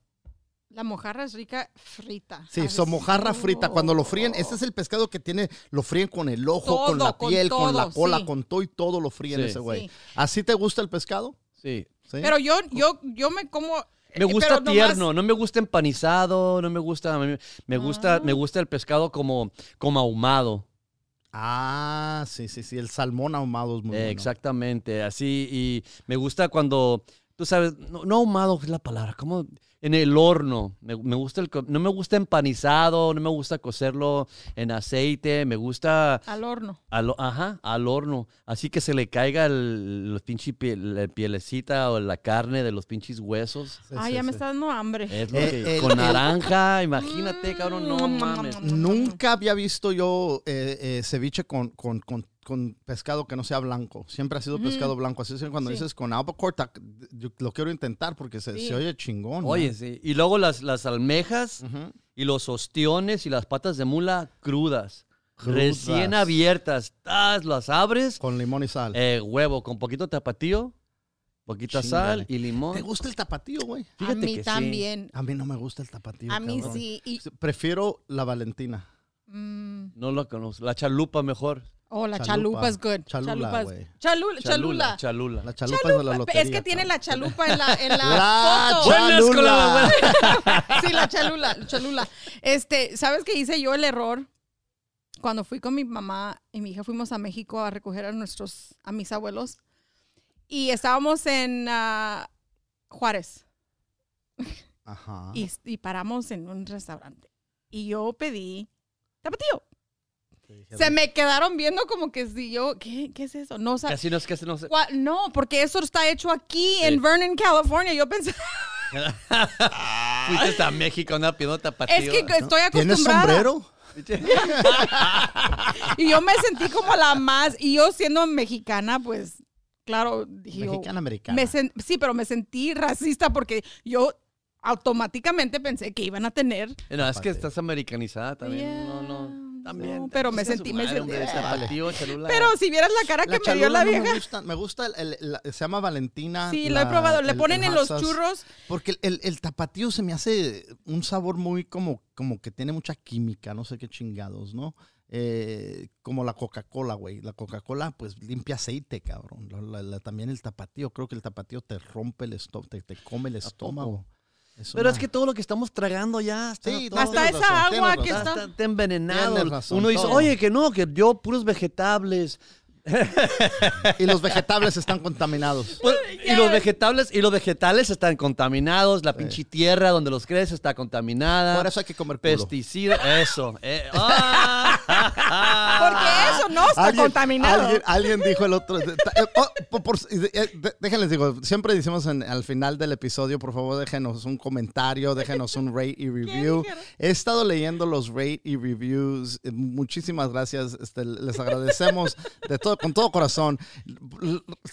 la mojarra es rica frita. Sí, ¿sabes? so mojarra frita. Cuando lo fríen, este es el pescado que tiene, lo fríen con el ojo, con la con piel, con, la cola, sí. con todo y todo lo fríen Sí. ese güey. Sí. ¿Así te gusta el pescado? Sí. Sí. Pero yo, yo, yo me como. Me eh, gusta pero nomás- tierno, no me gusta empanizado, no me gusta, me, me gusta, Ah. me gusta el pescado como, como ahumado. Ah, sí, sí, sí. El salmón ahumado es muy bueno. Exactamente, así, y me gusta cuando, tú sabes, no, no ahumado es la palabra, como en el horno. Me, me gusta el, co- no me gusta empanizado, no me gusta cocerlo en aceite, me gusta Al horno. al, ajá, al horno, así que se le caiga el, los pinches piel- pielecita o la carne de los pinches huesos. Sí, Ay, sí, ya me está dando hambre. Es lo Eh, que, el- con el- naranja, imagínate, cabrón, no Mm, mames. Nunca había visto yo eh, eh, ceviche con, con, con, con pescado que no sea blanco. Siempre ha sido pescado blanco. Así es que cuando Sí. dices con albacore, tac, yo lo quiero intentar porque se, Sí. se oye chingón. ¿no? Oye, sí. Y luego las, las almejas y los ostiones y las patas de mula crudas. Crudas. Recién abiertas. Tas, las abres. Con limón y sal. eh, huevo con poquito tapatío, poquita sal y limón. ¿Te gusta el tapatío, güey? A mí que sí. también. A mí no me gusta el tapatío. A mí cabrón. sí. Y, Prefiero la Valentina. mm, No lo conozco. La chalupa mejor. Oh, la Chalupa. chalupa es good. Chalula, Chalupa es- güey. Chalula, chalula. Chalula. La chalupa, es de la Chalupa. lotería. Es que tiene la chalupa en la, en la, La foto. Chalula. Sí, la chalula, la chalula. Este, ¿sabes qué hice yo el error? Cuando fui con mi mamá y mi hija fuimos a México a recoger a nuestros, a mis abuelos. Y estábamos en ah, Juárez. Ajá. Y, y paramos en un restaurante. Y yo pedí tapatío. Dijeron, Se me quedaron viendo como que si yo, ¿qué, qué es eso? No, sa- Casi no es casi no sé. No, porque eso está hecho aquí en Vernon, California. Yo pensé, Fuiste a México, no pidiendo tapatío. es que estoy ¿Tienes acostumbrada. sombrero? Y yo me sentí como la más, y yo siendo mexicana, pues, claro, dije Mexicana, americana. me sen- sí, pero me sentí racista porque yo automáticamente pensé que iban a tener. No, es que estás americanizada también. Yeah, No, no. También. no, pero me sentí- me sentí- chalula. Pero si vieras la cara La que me dio la no vieja. me gusta. Me gusta el, el- la- se llama Valentina. sí, lo la- he probado. Le el- ponen el en los churros. Porque el, el- el tapatío se me hace un sabor muy como, como que tiene mucha química, no sé qué chingados, ¿no? Eh, como la Coca-Cola, güey. La Coca-Cola, pues limpia aceite, cabrón. La- la- la- también el tapatío, creo que el tapatío te rompe el estómago, te, te come el estómago. Es Pero una- es que todo lo que estamos tragando ya está Sí, todo- Hasta esa razón, agua que está, está. envenenado. Razón, Uno dice, todo. oye, que no, que yo puros vegetables. Y los vegetables están contaminados. Pues, y los vegetales y los vegetales están contaminados, la pinche tierra donde los crees está contaminada. Por eso hay que comer. Pesticidas, eso. eh, ah. Porque eso no está Alguien- contaminado. Alguien, alguien dijo el otro. eh, oh, por- por- eh, déjenles digo, siempre decimos en- al final del episodio, por favor, déjenos un comentario, déjenos un rate y review. He estado leyendo los rate y reviews. Muchísimas gracias. este, les agradecemos de todo, con todo corazón.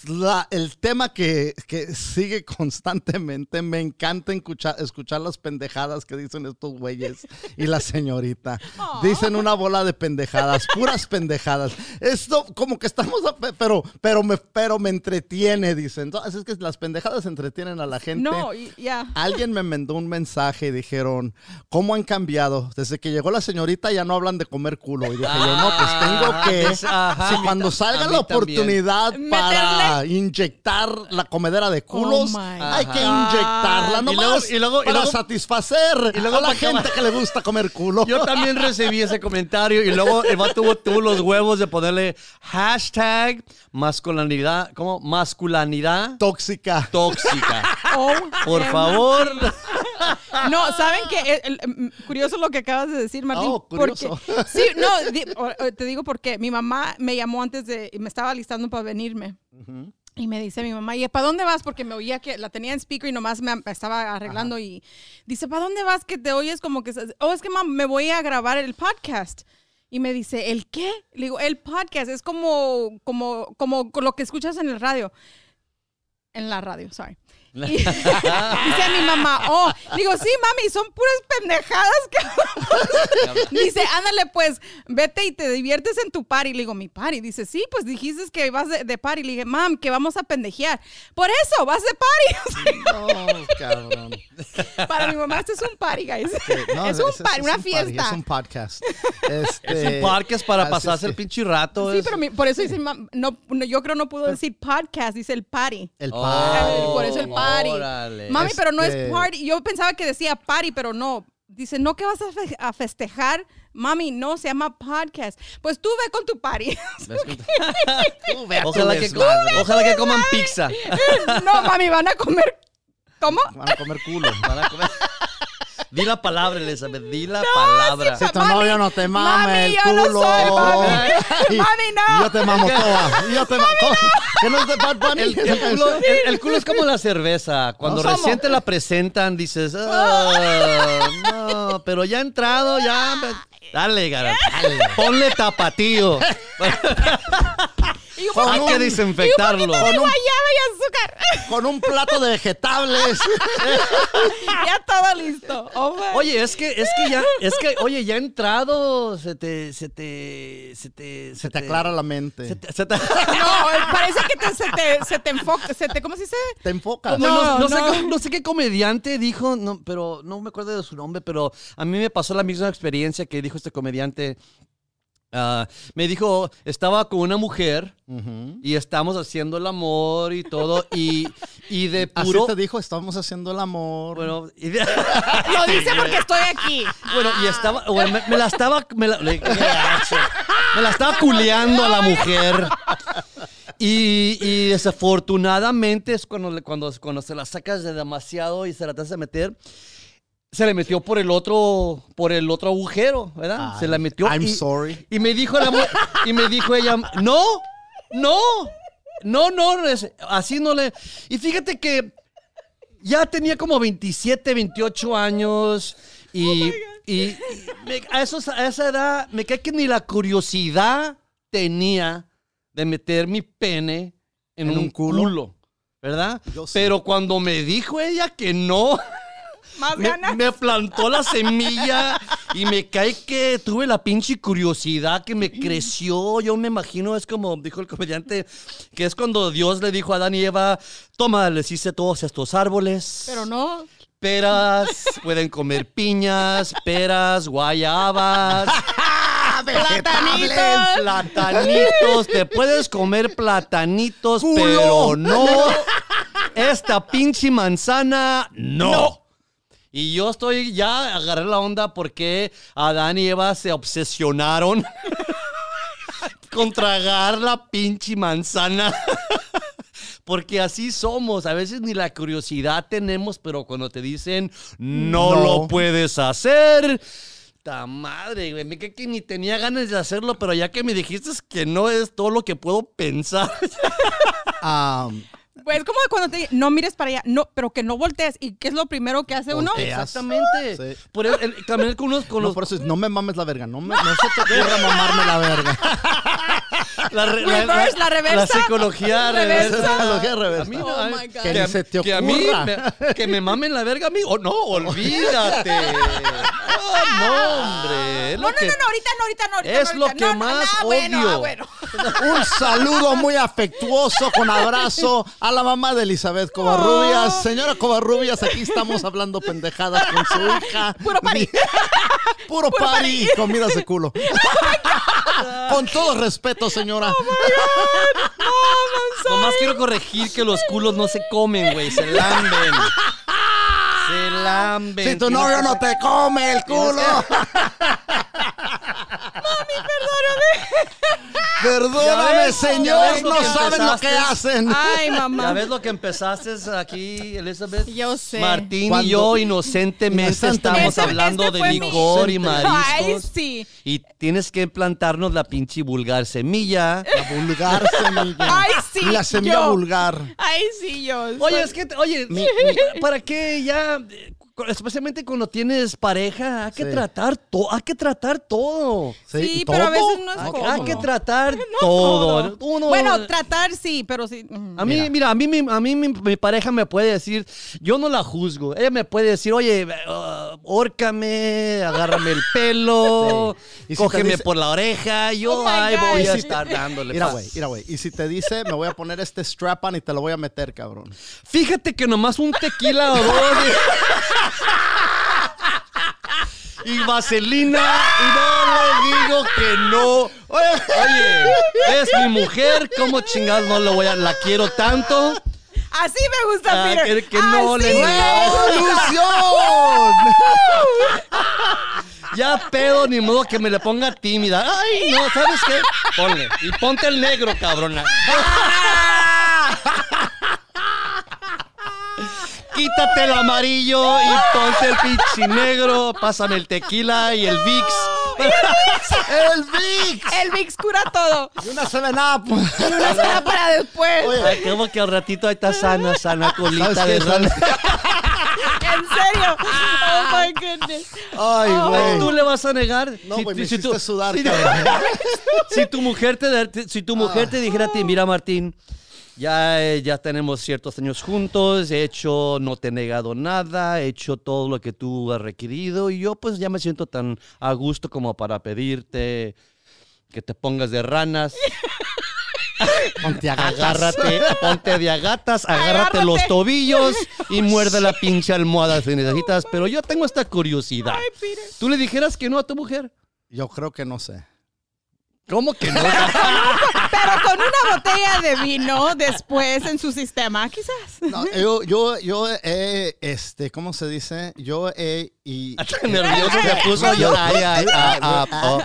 La- el tema que, que sigue constantemente, me encanta escuchar, escuchar las pendejadas que dicen estos güeyes y la señorita. Dicen una bola de pendejadas, puras pendejadas. Esto como que estamos, a- pero, pero, me, pero me entretiene, dicen. Entonces es que las pendejadas entretienen a la gente. No, ya. Alguien me mandó un mensaje y dijeron, ¿cómo han cambiado? Desde que llegó la señorita ya no hablan de comer culo. Y dije yo, no, pues tengo que, Ah, ajá, si cuando ta- salga la oportunidad también. para inyectar la comedera de culos, Oh my hay que inyectarla Y nomás luego- y luego- y luego- satisfacer y luego a la gente que le gusta comer culo. Yo también recibí ese comentario y luego el tuvo, tuvo los huevos de ponerle hashtag masculinidad, ¿cómo? Masculinidad Tóxica. tóxica. Oh, Por favor. No, ¿saben qué? El- el- mm, curioso lo que acabas de decir, Martín. Oh, curioso. Porque, sí, no, di- o te digo por qué. Mi mamá me llamó antes de, me estaba listando para venirme. Y me dice mi mamá, ¿y para dónde vas? Porque me oía que la tenía en speaker y nomás me, estaba arreglando. Y dice, ¿para dónde vas? Que te oyes como que... Oh, es que mamá, me voy a grabar el podcast. Y me dice, ¿el qué? Le digo, el podcast es como, como, como lo que escuchas en el radio. En la radio, sorry. Y dice mi mamá, oh, digo, sí, mami, son puras pendejadas. que-". dice, ándale, pues, vete y te diviertes en tu party. Le digo, mi party. Dice, sí, pues dijiste que vas de, de party. Le dije, mam, que vamos a pendejear. Por eso, vas de party. Oh, cabrón. Para mi mamá, esto es un party, guys. No, es un party, una party, fiesta. es un podcast. Este, Es un podcast para pasarse el pinche rato. Sí, es- pero mi- por eso dice, mi mam- no, no, yo creo no pudo decir podcast, dice el party. El Oh. party. por eso el party. Órale. Mami, pero no Este- es party. Yo pensaba que decía party, pero no. Dice, no que vas a, fe- a festejar. Mami, no, se llama podcast. Pues tú ve con tu party. ¿Ves que- Tú ve a tu Ojalá que, ojalá que coman pizza. no, mami, van a comer. ¿Cómo? Van a comer culo. Van a comer- Di la palabra, Elizabeth. Di la palabra. Si tu Mami, novio no te mami, el yo no culo. soy, mami. Ay, Mami, no. Yo te mamo toda. Yo te mamo. ¿Qué no es de Bad Bunny? El, el culo, el- el culo es como la cerveza. Cuando No recién te la presentan, dices, "Ah, no, pero ya ha entrado, ya. Dale, gara, Ponle tapatío. Con Hay un- que desinfectarlo. de Con un, guayaba y azúcar. con un plato de vegetables. ya todo listo. Oh. Oye, es que, es que ya, es que, oye, ya ha entrado, se te, se te, se te, Se te aclara la mente. se te- se te- No, parece que te- se, te, se te enfoca. Se te, ¿Cómo se dice? Te enfocas. Como no, No, no sé, no sé qué comediante dijo, no, pero no me acuerdo de su nombre, pero a mí me pasó la misma experiencia que dijo este comediante. Ah, me dijo, estaba con una mujer y estamos haciendo el amor y todo, y, y de Así puro... te dijo, estamos haciendo el amor. Bueno, y de- Lo dice porque estoy aquí. bueno, y estaba, bueno, me, me la estaba, me la. Me la estaba culeando a la mujer. Y, y desafortunadamente es cuando, le- cuando, cuando se la sacas de demasiado y se la tratas de meter, se le metió por el otro, por el otro agujero, ¿verdad? se la metió. I'm y, sorry. Y me dijo la y me dijo ella, no, no, no, no, es- así no le. Y fíjate que ya tenía como 27, 28 años y, y- y me- a, esos- a esa edad me cae que ni la curiosidad tenía de meter mi pene en, ¿En un, un culo? culo. ¿verdad? Yo sí. Pero cuando me dijo ella que no, Más me, ganas. me plantó la semilla y me cae que tuve la pinche curiosidad que me creció. Yo me imagino, es como dijo el comediante, que es cuando Dios le dijo a Adán y Eva, toma, les hice todos estos árboles. Pero no. Peras, pueden comer piñas, peras, guayabas, Platanitos. platanitos. Te puedes comer platanitos, Culo. pero no. Esta pinche manzana, no. Y yo estoy, ya agarré la onda porque Adán y Eva se obsesionaron con tragar la pinche manzana. Porque así somos. A veces ni la curiosidad tenemos, pero cuando te dicen no, No. lo puedes hacer. Ta madre, güey. Me que, que ni tenía ganas de hacerlo, pero ya que me dijiste que no es todo lo que puedo pensar. Ah, Pues como cuando te no mires para allá, no, pero que no voltees. ¿Y qué es lo primero que hace uno? Exactamente. Sí. Por el, el- caminar con unos con no, los por eso es, no me mames la verga. No, me, no se te ocurra mamarme la verga. la, re- Reverse, la reversa. La psicología Reversa. reversa. Psicología reversa. A mí Oh no, my God. Que se te que a mí ocurra. me- que me mamen la verga a mí. O no, olvídate. Oh, no, hombre. No, no, que- no, no, ahorita no, ahorita no, ahorita Es no, lo que no, no, más ah, bueno, odio. ah, bueno. Un saludo muy afectuoso con abrazo a la mamá de Elizabeth Covarrubias. Señora Covarrubias, aquí estamos hablando pendejadas con su hija. Puro pari. Puro pari y comidas de culo. Con todo respeto, señora. Nomás quiero corregir que los culos no se comen, güey. Se lamben. Se lamben. Si tu novio no te come el culo. Ya Perdóname, ves, ya señor. No saben lo que hacen. Ay, ¿Ya mamá. ves lo que empezaste aquí, Elizabeth? Yo sé. Martín Cuando- y yo inocentemente estamos hablando este de mi- licor y Ay, mariscos. sí. Y tienes que implantarnos la pinche vulgar semilla. La vulgar semilla. Ay, sí, La semilla yo. vulgar. Ay, sí, yo. Oye, es que, oye, Mi- mi- ¿para qué ya? Especialmente cuando tienes pareja, hay que Sí. tratar todo, hay que tratar todo. Sí, ¿y pero a veces no es Hay, cómodo. hay que tratar todo. Uno- Bueno, tratar sí, pero sí. A mí, mira, a mí, mi- a mí mi, mi pareja me puede decir, yo no la juzgo. Ella me puede decir, oye, uh, órcame, agárrame el pelo, Sí. Y si te cógeme dice- por la oreja. Yo Oh ahí voy a Y si- estar dándole. Mira, güey, mira, güey. Y si te dice, me voy a poner este strap-on y te lo voy a meter, cabrón. Fíjate que nomás un tequila o dos. y vaselina. Y no le digo que no. Oye, es mi mujer. ¿Cómo chingados no lo voy a.? La quiero tanto. Así me gusta, Ah, Peter. que- que no Así le- me ¡Revolución! Ya pedo, ni modo que me le ponga tímida. Ay, no, ¿sabes qué? Ponle. Y ponte el negro, cabrona. Quítate el amarillo y ponte el pinche negro. Pásame el tequila y el Vicks. ¡El Vicks! El Vicks cura todo. Y una 7-Up. Y una cena para después. Oye, como que al ratito ahí está sana, sana colita ¿Sabes de rana. En serio. Oh my goodness. Ay, Ay, güey. ¿Tú le vas a negar? No, güey, si- me si hiciste tú- sudar, si- tu mujer te, te- si tu mujer te dijera a ti, mira Martín, ya, eh, ya tenemos ciertos años juntos, he hecho, no te he negado nada, he hecho todo lo que tú has requerido y yo pues ya me siento tan a gusto como para pedirte que te pongas de ranas, Ponte a agárrate, ponte de agatas, agárrate Agárrate. los tobillos y muerde la pinche almohada si necesitas, pero yo tengo esta curiosidad. Ay. ¿Tú le dijeras que no a tu mujer? Yo creo que no sé. ¿Cómo que no? Pero con una botella de vino después en su sistema, quizás. No, yo, yo, yo, he, este, ¿cómo se dice? Yo he, y... Tan nervioso se puso yo. Ay, ay, ay, ah, oh.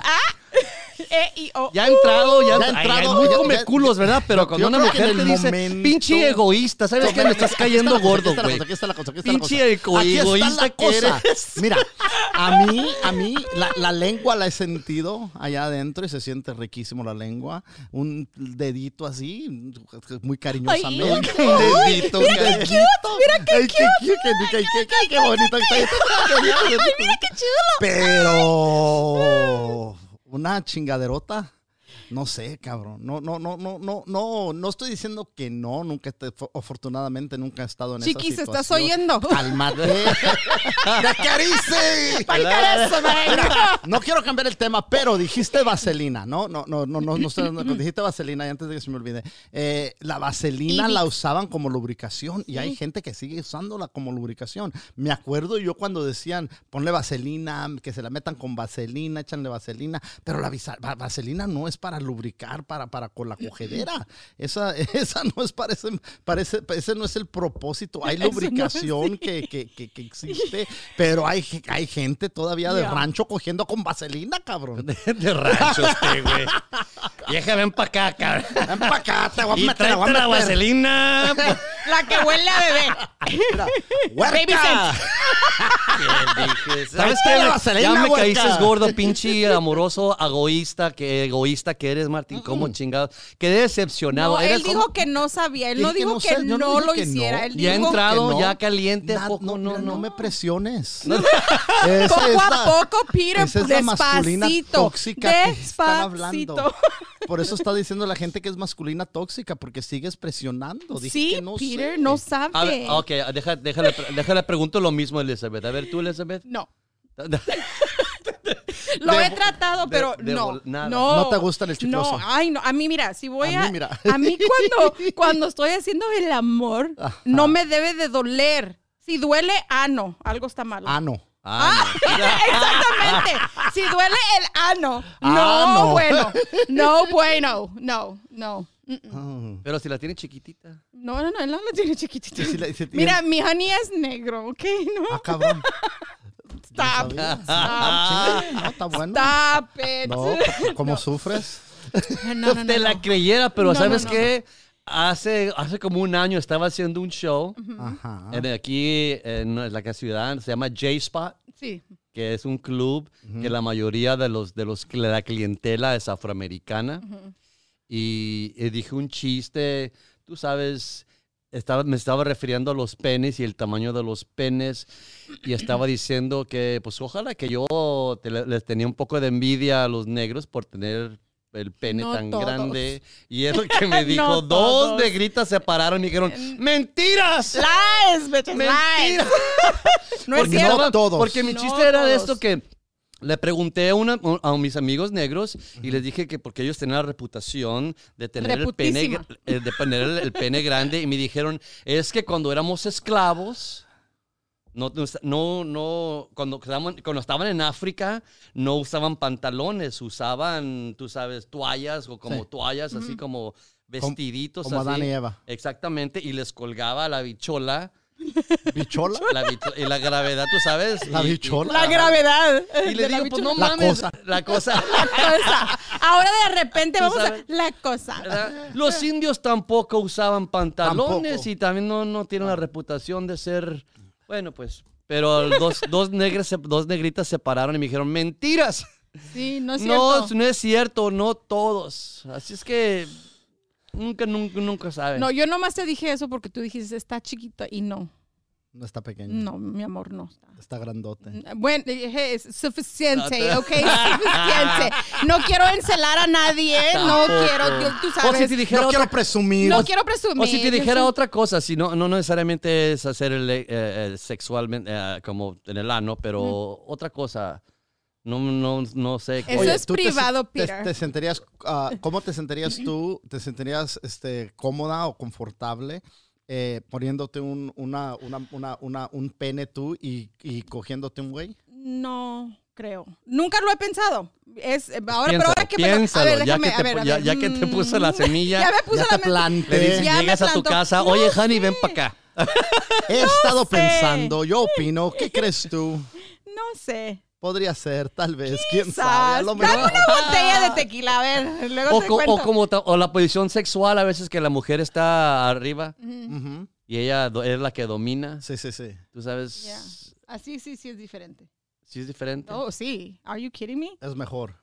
E y O. Ya ha entrado, ya, ha entrado, ay, muy ya- come ya- culos, ¿verdad? Pero yo- cuando yo una mujer te el dice, momento- pinche egoísta, ¿sabes qué? Me estás cayendo gordo, güey. Aquí está la cosa, aquí está la cosa. Pinche ego- Aquí está egoísta que cosa. eres. Mira, a mí, a mí, la, la lengua la he sentido allá adentro y se siente riquísimo la lengua. Un dedito así, muy cariñosamente. Un dedito, Mira mira qué qué cute, mira qué cute. Qué, qué, qué, qué, qué bonito. Mira qué chulo. Pero una chingaderota. No sé, cabrón. No, no, no, no, no, no, no estoy diciendo que no, nunca, te- afortunadamente nunca he estado en Chiquis, esa ¿estás situación. oyendo? Cálmate. ¡Te acaricie! Pa'l Mira, no quiero cambiar el tema, pero dijiste vaselina, ¿no? No, no, no, no, no, dijiste vaselina y antes de que se me olvide. Eh, la vaselina la usaban como lubricación y hay gente que sigue usándola como lubricación. Me acuerdo yo cuando decían, ponle vaselina, que se la metan con vaselina, échanle vaselina, pero la vaselina no es para para lubricar, para, para con la cogedera. Esa, esa no es, parece, parece, ese no es el propósito. Hay no lubricación que, que, que, que existe, pero hay, hay gente todavía de rancho cogiendo con vaselina, cabrón. De rancho este, güey. Vieja, ven para acá, cabrón. Ven para acá, te voy a meter, te voy a la vaselina. pues. La que huele a bebé. Mira, ¿Sabes qué? Ya me gordo, pinche amoroso, egoísta, que egoísta que eres, Martín. ¿Cómo chingado? Quedé decepcionado. No, él dijo como- que no sabía. Él no que dijo no que yo no lo que no. hiciera. Él Ya ha entrado, que no. ya caliente, Na- poco, no, no, mira, no. no me presiones. poco a poco, Peter, esa es la masculina despacito. tóxica que están hablando. Por eso está diciendo la gente que es masculina tóxica, porque sigues presionando. Dije Sí, que no Peter sé. no sabe. A ver, ok, deja- déjale, déjale pregunto lo mismo a Elizabeth. A ver, tú, Elizabeth. No. Lo De- he tratado, de- pero de no, nada. no. No te gusta el chicloso. No, ay, no. A mí, mira, si voy A a. mí, mira. a mí cuando, cuando estoy haciendo el amor, Ajá. no me debe de doler. Si duele, ah, no. Algo está malo. Ah, no. Ah, Exactamente. Si duele el ano. No, Ah, no. bueno. No, bueno. No, no. Mm, mm. Ah. Pero si la tiene chiquitita. No, no, no, él no lo tiene la- sí, Mira, mi honey es negro, ¿ok? No. Ah, cabrón. Stop. No sabía. Stop. Ah, no, está bueno. Stop it. No, ¿cómo sufres? No, no, no, Te no. la creyera, pero No, ¿sabes no, no, qué? Hace, hace como un año estaba haciendo un show Ajá. en- aquí en la ciudad, se llama J-Spot. Sí. que es un club que la mayoría de los de los de la clientela es afroamericana y, y dije un chiste tú sabes estaba me estaba refiriendo a los penes y el tamaño de los penes y estaba diciendo que pues ojalá que yo te- les tenía un poco de envidia a los negros por tener el pene No tan todos. grande y es lo que me dijo No dos negritas se pararon y dijeron mentiras Lies, bitches. Mentiras. No es Porque cierto. no todos. Porque mi chiste era de esto que le pregunté a, una- a mis amigos negros y les dije que porque ellos tenían la reputación de tener el pene, eh, de tener el, el pene grande y me dijeron, es que cuando éramos esclavos, no, no, no, cuando, estaban- cuando estaban en África, no usaban pantalones, usaban, tú sabes, toallas o como Sí. toallas, así como vestiditos. Como así. Adán y Eva. Exactamente, y les colgaba la bichola. ¿Bichola? La bicho- y la gravedad, tú sabes. La y- bichola. La gravedad. Y le la digo, pues no. La mames. cosa. La cosa. cosa. Ahora de repente vamos a la cosa. ¿verdad? Los indios tampoco usaban pantalones Tampoco. y también no, no tienen la reputación de ser. Bueno, pues. Pero dos, dos, negras, dos negritas se pararon y me dijeron, mentiras. Sí, no es No, cierto. no es cierto, no todos. Así es que nunca, nunca, nunca saben. No, yo nomás te dije eso porque tú dijiste está chiquita y no. No está pequeño. No, mi amor, no está. Está grandote. Bueno, dije, es suficiente, ok, suficiente. No quiero encelar a nadie, no quiero, yo- tú O si sabes. te dijera No otra quiero presumir. No quiero presumir. O si te yo dijera soy- otra cosa, si no, no necesariamente es hacer el, eh, eh, sexualmente eh, como en el ano, pero otra cosa. No, no, no sé. Eso Oye, es ¿tú te- privado, te, Peter. te sentirías, ah, ¿Cómo te sentirías tú? ¿Te sentirías este, cómoda o confortable eh, poniéndote un, una, una, una, una- un pene tú y, y cogiéndote un güey? No creo. Nunca lo he pensado. Es eh, ahora, Piénsalo, pero ahora que me lo- a piénsalo, ver, ya déjame, que te a ver, pu- a ya- ver, ya que te mm, puso la semilla, Ya me puse ya la te planté. le dices, Ya me llegas a tu casa, No oye, honey, ven sé. para acá. He estado sé. pensando, yo opino, ¿qué crees tú? No sé. Podría ser, tal vez, quién sabe. A lo Dame mejor. una botella de tequila, a ver, luego O, te co- cuento. o como o la posición sexual, a veces que la mujer está arriba y ella es la que domina. Sí, sí, sí. Tú sabes. Así sí, sí es diferente. sí es diferente. Oh, sí. Are you kidding me? Es mejor.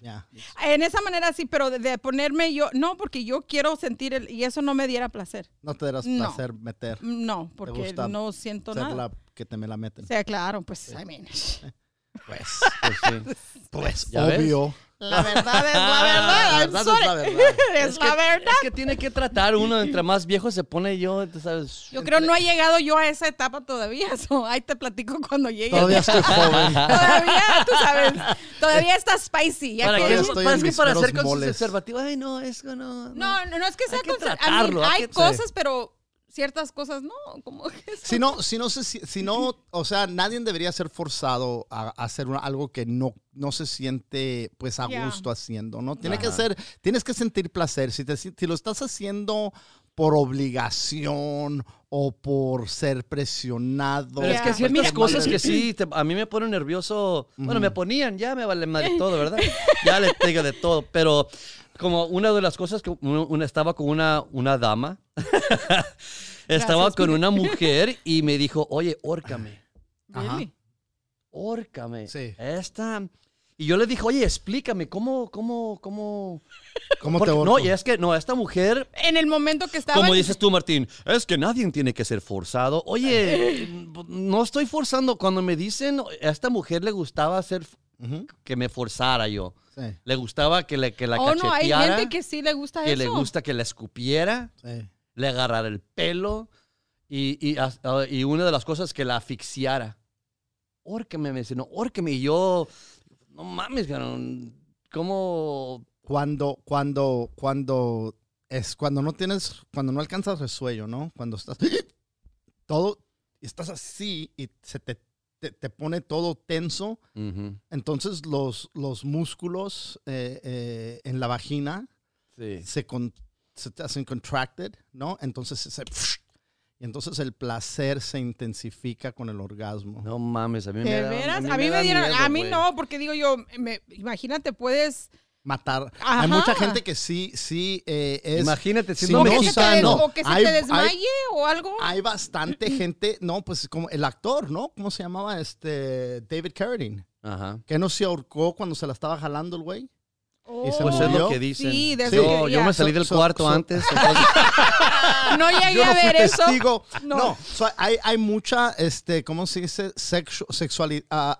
Ya. En esa manera sí, pero de, de ponerme yo, no, porque yo quiero sentir el, y eso no me diera placer. No te darás No. placer meter. No, porque no siento Ser nada. la que te me la meten. O sea, claro, pues, I mean, Pues, Pues sí. pues, obvio. la verdad es la verdad. La verdad es sorry. la verdad. Es la verdad. Es que tiene que tratar uno, entre más viejo se pone yo, tú sabes. Yo creo no ha llegado yo a esa etapa todavía. so, ahí te platico cuando llegue. Todavía estoy joven. Todavía, tú sabes, todavía está spicy. Ya ¿Para que- estoy es que mis para hacer moles. preservativos, ay, no, eso no. No, no, no es que sea Hay que conser- I mean, tratarlo, hay hay que- cosas, pero ciertas cosas no, como que Si no, si no, se si, si no, o sea, nadie debería ser forzado a, a hacer una- algo que no, no se siente pues a gusto haciendo, ¿no? Tiene que ser, tienes que sentir placer. Si, te, si lo estás haciendo por obligación o por ser presionado. Pero es que ciertas Mira, cosas madre- que sí, te- a mí me ponen nervioso. Bueno, me ponían, ya me vale madre todo, ¿verdad? ya le digo de todo. Pero como una de las cosas que uno- estaba con una, una dama, estaba Gracias. con una mujer y me dijo, oye, órcame, Ajá. Órcame. Sí. Esta. Y yo le dije, oye, explícame, ¿cómo, cómo, cómo? ¿Cómo Porque- te no, ahorco? y es que, no, esta mujer En el momento que estaba. como dices tú, Martín, es que nadie tiene que ser forzado. Oye, no estoy forzando. Cuando me dicen, a esta mujer le gustaba hacer que me forzara yo. Sí, Le gustaba que, le, que la Oh, no, hay cacheteara, gente que sí le gusta que eso. le gusta que la escupiera, sí. le agarrara el pelo y, y, as- ah, y una de las cosas que la asfixiara. Órqueme, me dice, no, órqueme. Y yo, no mames, cabrón, ¿cómo? Cuando, cuando, cuando es cuando no tienes, cuando no alcanzas resuello, ¿no? Cuando estás todo, estás así y se te, te, te pone todo tenso. Entonces los, los músculos eh, eh, en la vagina sí. se, con- se te hacen contracted, ¿no? Entonces se, y entonces el placer se intensifica con el orgasmo. No mames, a mí me ¿De da- veras? mí A mí me dieron. miedo, a mí no, porque digo yo, me- imagínate, puedes. Matar. Ajá. Hay mucha gente que sí, sí eh, es. Imagínate si no que se te, o que se Hay- te hay- desmaye o algo. Hay bastante gente, no, pues como el actor, ¿no? ¿Cómo se llamaba? Este David Carradine. Ajá. Que no se ahorcó cuando se la estaba jalando el güey. Y se Oh. Pues es lo que dicen. Sí, de eso yo, me salí del So- cuarto so- antes. entonces- No llegué no a ver eso. No. No, so, hay, hay mucha, este, ¿cómo se dice? Sexu-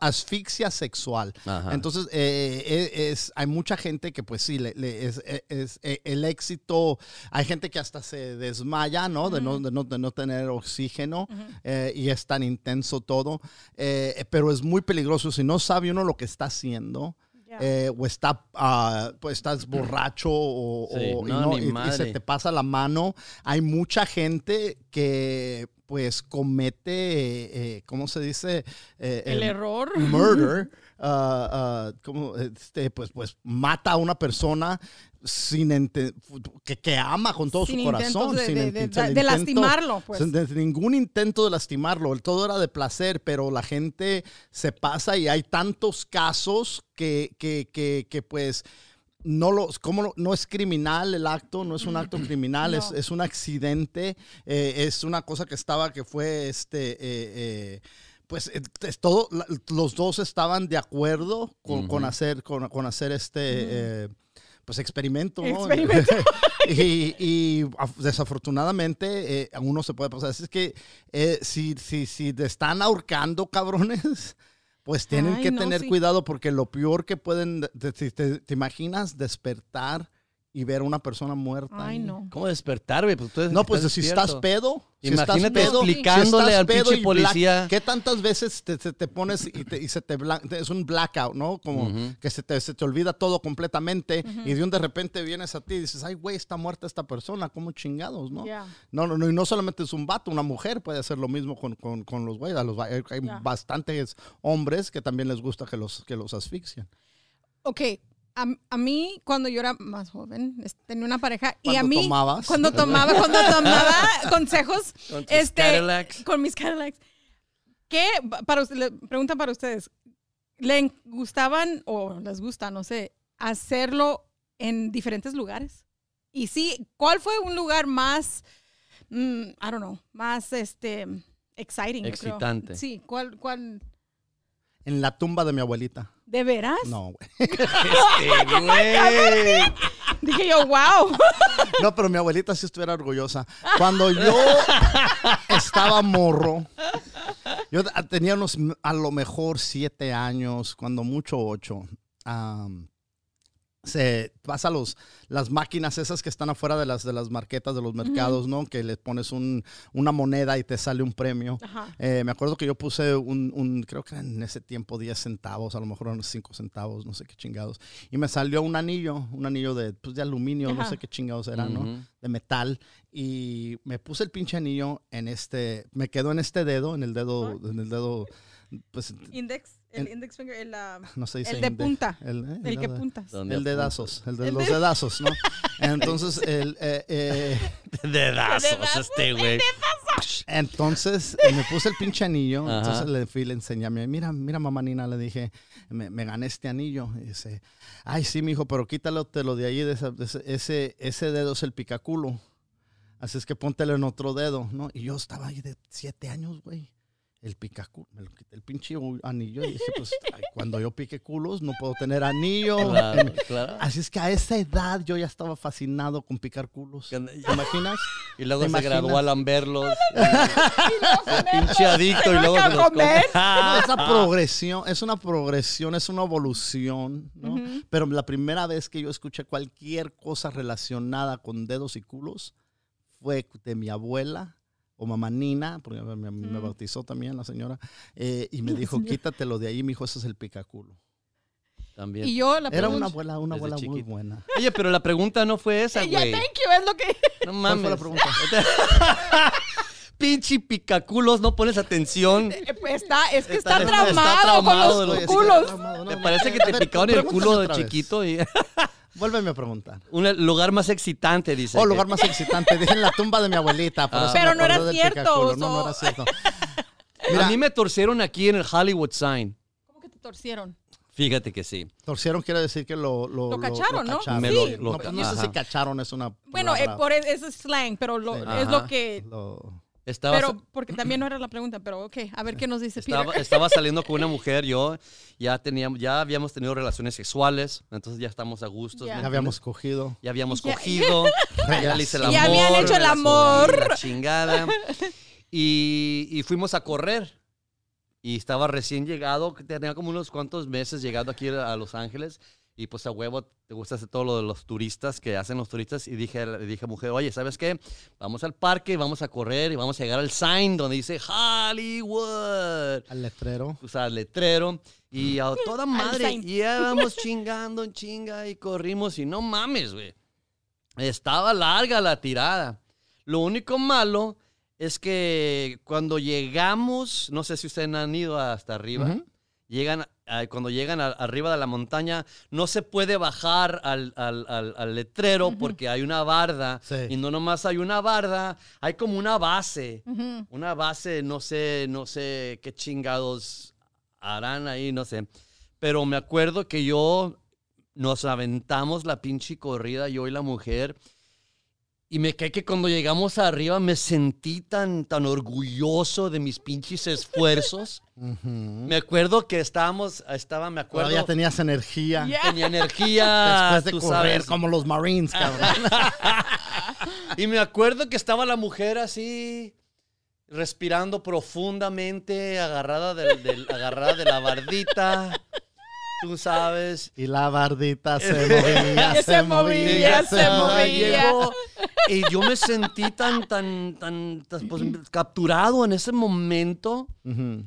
asfixia sexual. Ajá. Entonces, eh, eh, es, hay mucha gente que, pues sí, le, le- es, es- es, eh, el éxito. Hay gente que hasta se desmaya, ¿no? De, no, de, no, de no tener oxígeno eh, y es tan intenso todo. Eh, pero es muy peligroso. Si no sabe uno lo que está haciendo. Eh, o está, ah, pues estás borracho o, Sí, o- y, no, y- se te pasa la mano. Hay mucha gente que pues comete, eh, ¿cómo se dice? Eh, El error. Murder, ah, ah, ¿cómo? Este, pues, pues mata a una persona sin que, que ama con todo Sin su corazón. de- sin de- de- lastimarlo, pues. sin- ningún intento de lastimarlo. El todo era de placer, pero la gente se pasa y hay tantos casos que, que, que, que pues no los, ¿cómo lo- no es criminal el acto, no es un acto criminal, es, No. es un accidente, eh, es una cosa que estaba, que fue este, eh, eh, pues es todo, los dos estaban de acuerdo con, con hacer, con, con hacer este, pues experimento, ¿no? Experimento. y, y, af- desafortunadamente a uno se puede pasar. Así es que si, si, si te están ahorcando, cabrones, pues tienen Ay, que no, tener sí. cuidado porque lo peor que pueden, te, te- te- te imaginas despertar y ver a una persona muerta. Ay, ahí? no. ¿Cómo despertar, güey? Pues tú No, pues si estás pedo, si estás Imagínate pedo, explicándole si estás al pedo pinche policía. black- ¿Qué tantas veces te, te- te pones y, te- y se te blan- es un blackout, ¿no? Como que se te, se te olvida todo completamente y de un de repente vienes a ti y dices, ay, güey, está muerta esta persona, ¿cómo chingados, no? No, no, no, y no solamente es un vato, una mujer puede hacer lo mismo con, con, con los güeyes. Hay, bastantes hombres que también les gusta que los, que los asfixian. Ok, a, a mí cuando yo era más joven, tenía una pareja y a Cuando mí tomabas. cuando tomaba, cuando tomaba consejos, Con tus este, Cadillacs. con mis Cadillacs, ¿qué para usted- le pregunta para ustedes? ¿Le gustaban o les gusta, no sé, hacerlo en diferentes lugares? Y sí, ¿cuál fue un lugar más, mm, I don't know, más este exciting? creo? Excitante. Sí, ¿cuál, cuál? En la tumba de mi abuelita. ¿De veras? No, güey. Este, güey. Dije yo, wow. No, pero mi abuelita sí estuviera orgullosa. Cuando yo estaba morro, yo tenía unos, a lo mejor siete años, cuando mucho ocho. Se vas a los las máquinas esas que están afuera de las de las marquetas de los mercados, ¿no? Que le pones un, una moneda y te sale un premio. Eh, me acuerdo que yo puse un, un- creo que en ese tiempo 10 centavos, a lo mejor unos 5 centavos, no sé qué chingados. Y me salió un anillo, un anillo de, pues, de aluminio, no sé qué chingados era, ¿no? De metal. Y me puse el pinche anillo en este, me quedó en este dedo, en el dedo, en el dedo, pues, Index, el En- index finger, el, ah, no se dice el de inde- punta. El, eh, el que puntas. ¿Dónde el dedazos, el de El los de- dedazos, ¿no? Entonces, el, eh, eh, Dedazos, Dedazos, este güey. entonces me puse el pinche anillo. Ajá. Entonces le fui y le enseñé a mi, mira, mira, mamá Nina, le dije, me, me gané este anillo. Y dice, ay, sí, mijo, pero quítalo te lo de ahí, de esa- de ese, ese dedo es el picaculo. Así es que póntelo en otro dedo, ¿no? Y yo estaba ahí de siete años, güey. El picaculo, me lo quité el pinche anillo y dije, pues, ay, cuando yo pique culos no puedo tener anillo. Claro, claro. Así es que a esa edad yo ya estaba fascinado con picar culos. ¿Te imaginas? Y luego ¿Te se graduó imaginas? a lamberlos. Pinche adicto y luego se los. No, esa progresión, es una progresión, es una evolución, ¿no? Ujú. Pero la primera vez que yo escuché cualquier cosa relacionada con dedos y culos fue de mi abuela o mamá Nina, porque me, me- me Mm. bautizó también la señora, eh, y me dijo, quítatelo de ahí, mi hijo, ese es el picaculo. También. Y yo la Era pregunta- una abuela, una abuela muy buena. Oye, pero la pregunta no fue esa, Ya, güey. thank you, es lo que... No ¿Cuál mames. fue la pregunta? Pinche picaculos, no pones atención. Eh, pues Está, es que está, Está- está traumado, traumado con de los los- culos. Me parece que te picaron el culo de chiquito y Vuélveme a preguntar. un lugar más excitante, dice. Oh, que- lugar más excitante. Dije en la tumba de mi abuelita. por Ah. eso me Pero no era cierto. No, no era cierto. A Mira, mí me torcieron aquí en el Hollywood Sign. ¿Cómo que te torcieron? Fíjate que sí. torcieron quiere decir que lo... Lo, Lo cacharon, ¿no? cacharon. Me lo- Sí. lo- no, no sé si cacharon es una Bueno, eh, por es- eso es slang, pero lo- Sí. es Ajá. lo que... Estaba, Pero, porque también no era la pregunta, pero ok, a ver qué nos dice estaba, Peter. estaba saliendo con una mujer, yo ya teníamos, ya habíamos tenido relaciones sexuales, entonces ya estamos a gusto. Ya. ya habíamos cogido. Ya habíamos cogido, ya le hice el amor. Ya habían hecho el amor. La chingada. Y, y fuimos a correr. Y estaba recién llegado, tenía como unos cuantos meses llegado aquí a Los Ángeles. Y pues a huevo, te gusta hacer todo lo de los turistas que hacen los turistas. Y dije, le dije a mujer, oye, ¿sabes qué? Vamos al parque, vamos a correr y vamos a llegar al sign donde dice Hollywood Al letrero. o sea, letrero. Y a toda madre, y ya vamos chingando en chinga y corrimos y no mames, güey. Estaba larga la tirada. Lo único malo es que cuando llegamos, no sé si ustedes han ido hasta arriba, Ujú. llegan, ah, cuando llegan a- arriba de la montaña, no se puede bajar al, al- al- al letrero porque hay una barda. Sí. Y no nomás hay una barda, hay como una base. Una base, no sé, no sé qué chingados harán ahí, no sé. Pero me acuerdo que yo nos aventamos la pinche corrida, yo y la mujer. Y me cae que cuando llegamos arriba me sentí tan, tan orgulloso de mis pinches esfuerzos. Me acuerdo que estábamos, estaba, me acuerdo, Todavía tenías energía. Ya. tenía energía, Después de tú correr sabes. como los Marines, cabrón. Y me acuerdo que estaba la mujer así, respirando profundamente, agarrada, del, del- agarrada de la bardita. Tú sabes. y la bardita se movía, Se se, movía, movía, se movía. Llegó, y yo me sentí tan, tan, tan, tan, pues, capturado en ese momento Ujú.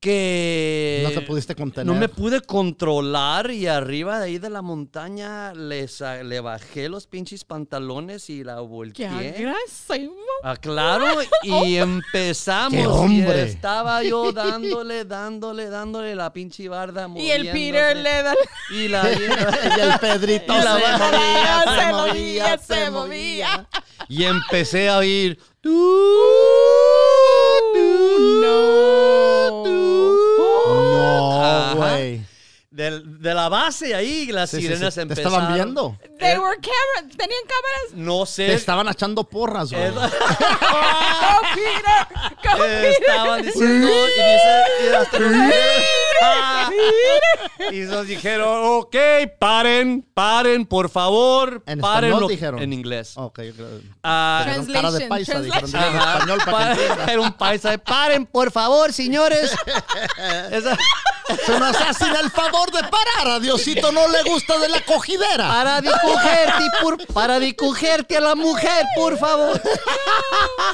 Que... No te pudiste contener. No me pude controlar y arriba de ahí de la montaña le, sa- le bajé los pinches pantalones y la Qué volteé. agresivo. Ah, claro, y empezamos. ¡Qué y hombre! estaba yo dándole, dándole, dándole la pinche barda. Y el Peter le da... Y la y el Pedrito Y la se, movía, se se movía, movía, se se movía. movía. Y empecé a oír. No. Güey. De, de la base ahí, las Sí, sí, sirenas sí. ¿Te empezaron. estaban viendo? They were camera, tenían cámaras. No Te sé. estaban echando porras, güey. Go Peter, go Peter. estaban diciendo y dice y. y nos dijeron ok paren paren por favor ¿En paren español lo- dijeron? en inglés Ok, yo creo. Ah, Dijeron cara de Translation, paisa, dijeron translation. digan en español para que. Era un paisa de, paren por favor señores Esa- Se nos hacen el favor de parar. A Diosito no le gusta de la cogidera. Para de cogerte, por, para de cogerte a la mujer, por favor.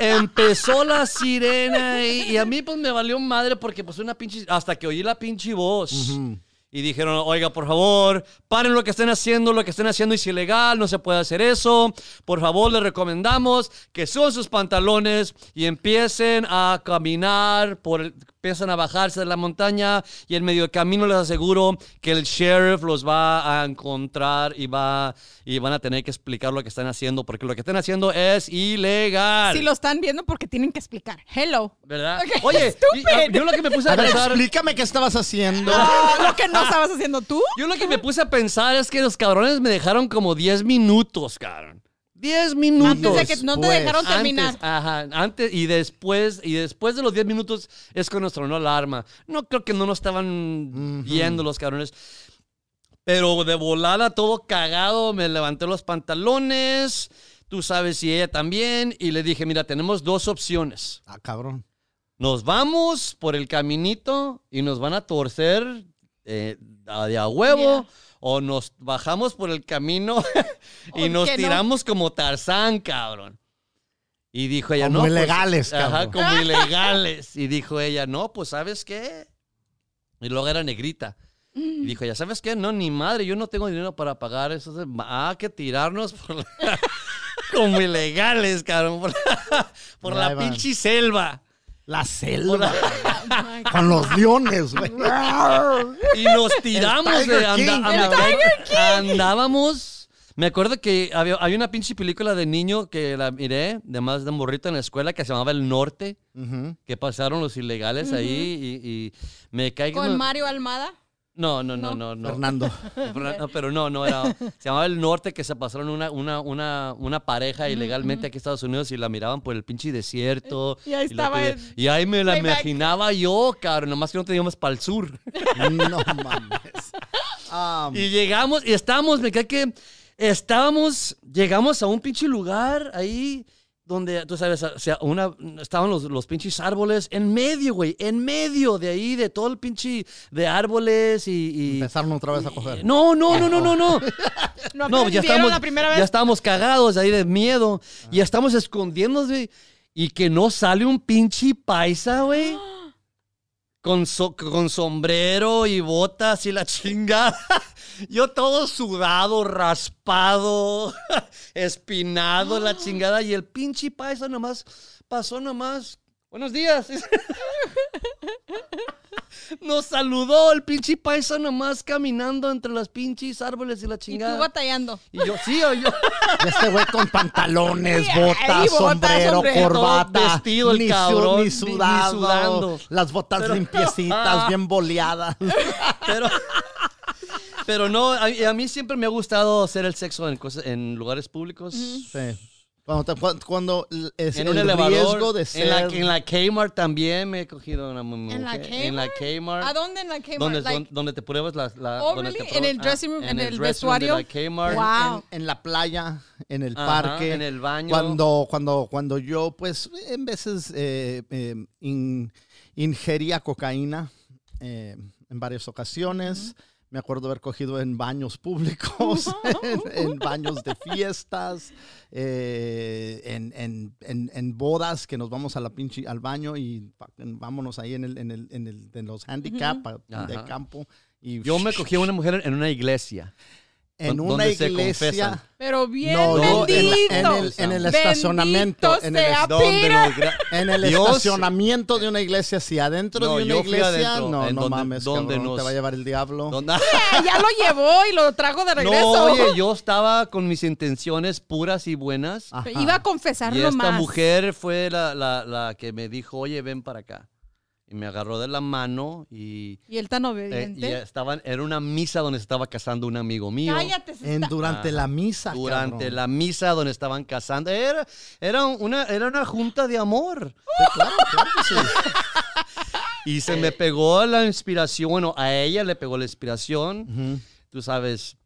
Empezó la sirena y, y a mí pues me valió madre porque pues una pinche... Hasta que oí la pinche voz. Y dijeron, oiga, por favor, paren lo que estén haciendo, lo que estén haciendo es ilegal, no se puede hacer eso. Por favor, les recomendamos que suban sus pantalones y empiecen a caminar por el- empiezan a bajarse de la montaña y en medio del camino les aseguro que el sheriff los va a encontrar y va y van a tener que explicar lo que están haciendo porque lo que están haciendo es ilegal. Si lo están viendo porque tienen que explicar. Hello. ¿Verdad? Ok, Oye, y- stupid. yo lo que me puse a, A ver, pensar explícame qué estabas haciendo. No, lo que no estabas haciendo tú. Yo lo que me puse a pensar es que los cabrones me dejaron como 10 minutos, cabrón. 10 minutos. Antes de que no te dejaron terminar. Antes, ajá, antes y después, y después de los 10 minutos es cuando tronó la alarma. No creo que no nos estaban viendo los cabrones. Pero de volada, todo cagado, me levanté los pantalones, tú sabes, y ella también, y le dije, mira, tenemos dos opciones. Ah, cabrón. Nos vamos por el caminito y nos van a torcer eh, a- de a huevo. Yeah. O nos bajamos por el camino y ¿O nos no? tiramos como Tarzán, cabrón. Y dijo ella, Como no. pues, ilegales, Ajá, cabrón. como ilegales. Y dijo ella, no, pues, ¿sabes qué? Y luego era negrita. Y dijo ella, ¿sabes qué? No, ni madre, yo no tengo dinero para pagar eso. Ah, que tirarnos por la- como ilegales, cabrón. Por la, por pinche selva. La selva. Con los leones, güey. Y nos tiramos de anda- anda- andábamos. Me acuerdo que había, había una pinche película de niño que la miré, de más de morrito en la escuela, que se llamaba El Norte, que pasaron los ilegales ahí y, y me caí que Con Mario Almada. No, no, no, no, no. Fernando. Pero no, pero no, no era. Se llamaba El Norte, que se pasaron una, una, una, una pareja ilegalmente aquí en Estados Unidos y la miraban por el pinche desierto. Y ahí la estaba el y ahí me la imaginaba yo, cabrón, nomás que no teníamos para el sur. No mames. Ah, Y llegamos, y estábamos, me cae que estábamos, llegamos a un pinche lugar ahí donde, tú sabes, o sea, una, estaban los, los pinches árboles en medio, güey, en medio de ahí, de todo el pinche de árboles y... y- empezaron otra vez a coger. no, no, no, no, no, no. No, No, ya estamos, la primera ya vez. estábamos cagados ahí de miedo. Y ya estamos escondiéndonos, güey. Y que no sale un pinche paisa, güey. Con, so- con sombrero y botas y la chingada. Yo todo sudado, raspado, espinado, la chingada. Y el pinche paisa nomás pasó nomás. Buenos días. Nos saludó el pinche paisa nomás caminando entre los pinches árboles y la Y tú chingada. batallando. Y yo, sí, o yo. Y este güey con pantalones, botas, sombrero, sombrero. corbata. Vestido el ni, cabrón, ni ni- sudado. ni sudando. Las botas Pero- limpiecitas, bien boleadas. Pero, pero no, a, a mí siempre me ha gustado hacer el sexo en, cosas, en lugares públicos. Sí. Cuando, cuando- es En el un elevador. riesgo de ser... en, la, en la Kmart también me he cogido una mu- mujer. ¿En la En la Kmart. ¿A dónde en la Kmart? Donde, Like- don- donde te pruebas la... la Oh, donde te really? ¿En el pruebas- dressing room, ah, en el dressing room de vestuario? la Kmart. Wow. en, en la playa, en el Ajá, parque. en el baño. Cuando, cuando, cuando yo, pues, en veces eh, eh, in- ingería cocaína eh, en varias ocasiones. Me acuerdo haber cogido en baños públicos, en, en baños de fiestas, eh, en, en- en- en bodas que nos vamos a la pinche, al baño y vámonos ahí en, el, en, el, en, el- en los handicap de campo. Y Yo me cogí a una mujer en una iglesia. En ¿Dó- una iglesia. Pero bien No, no, en bendito. la- en el- en el Bendito estacionamiento, en el En Dios- estacionamiento de una iglesia, sí, adentro No, de una iglesia, adentro, no, no donde- mames, donde cabrón, nos- te va a llevar el diablo. donde- ya lo llevó y lo trajo de regreso. No, oye, yo estaba con mis intenciones puras y buenas. Ajá. Iba a confesar Y esta más. mujer fue la, la- la que me dijo, oye, ven para acá. Y me agarró de la mano y, Y él tan eh, obediente. y estaban, era una misa donde se estaba casando un amigo mío. Cállate. se En, está- durante la misa, Durante cabrón. la misa donde estaban casando. Era, era, una, era una junta de amor. Claro, claro que sí. Y se me pegó la inspiración, bueno, a ella le pegó la inspiración. Tú sabes,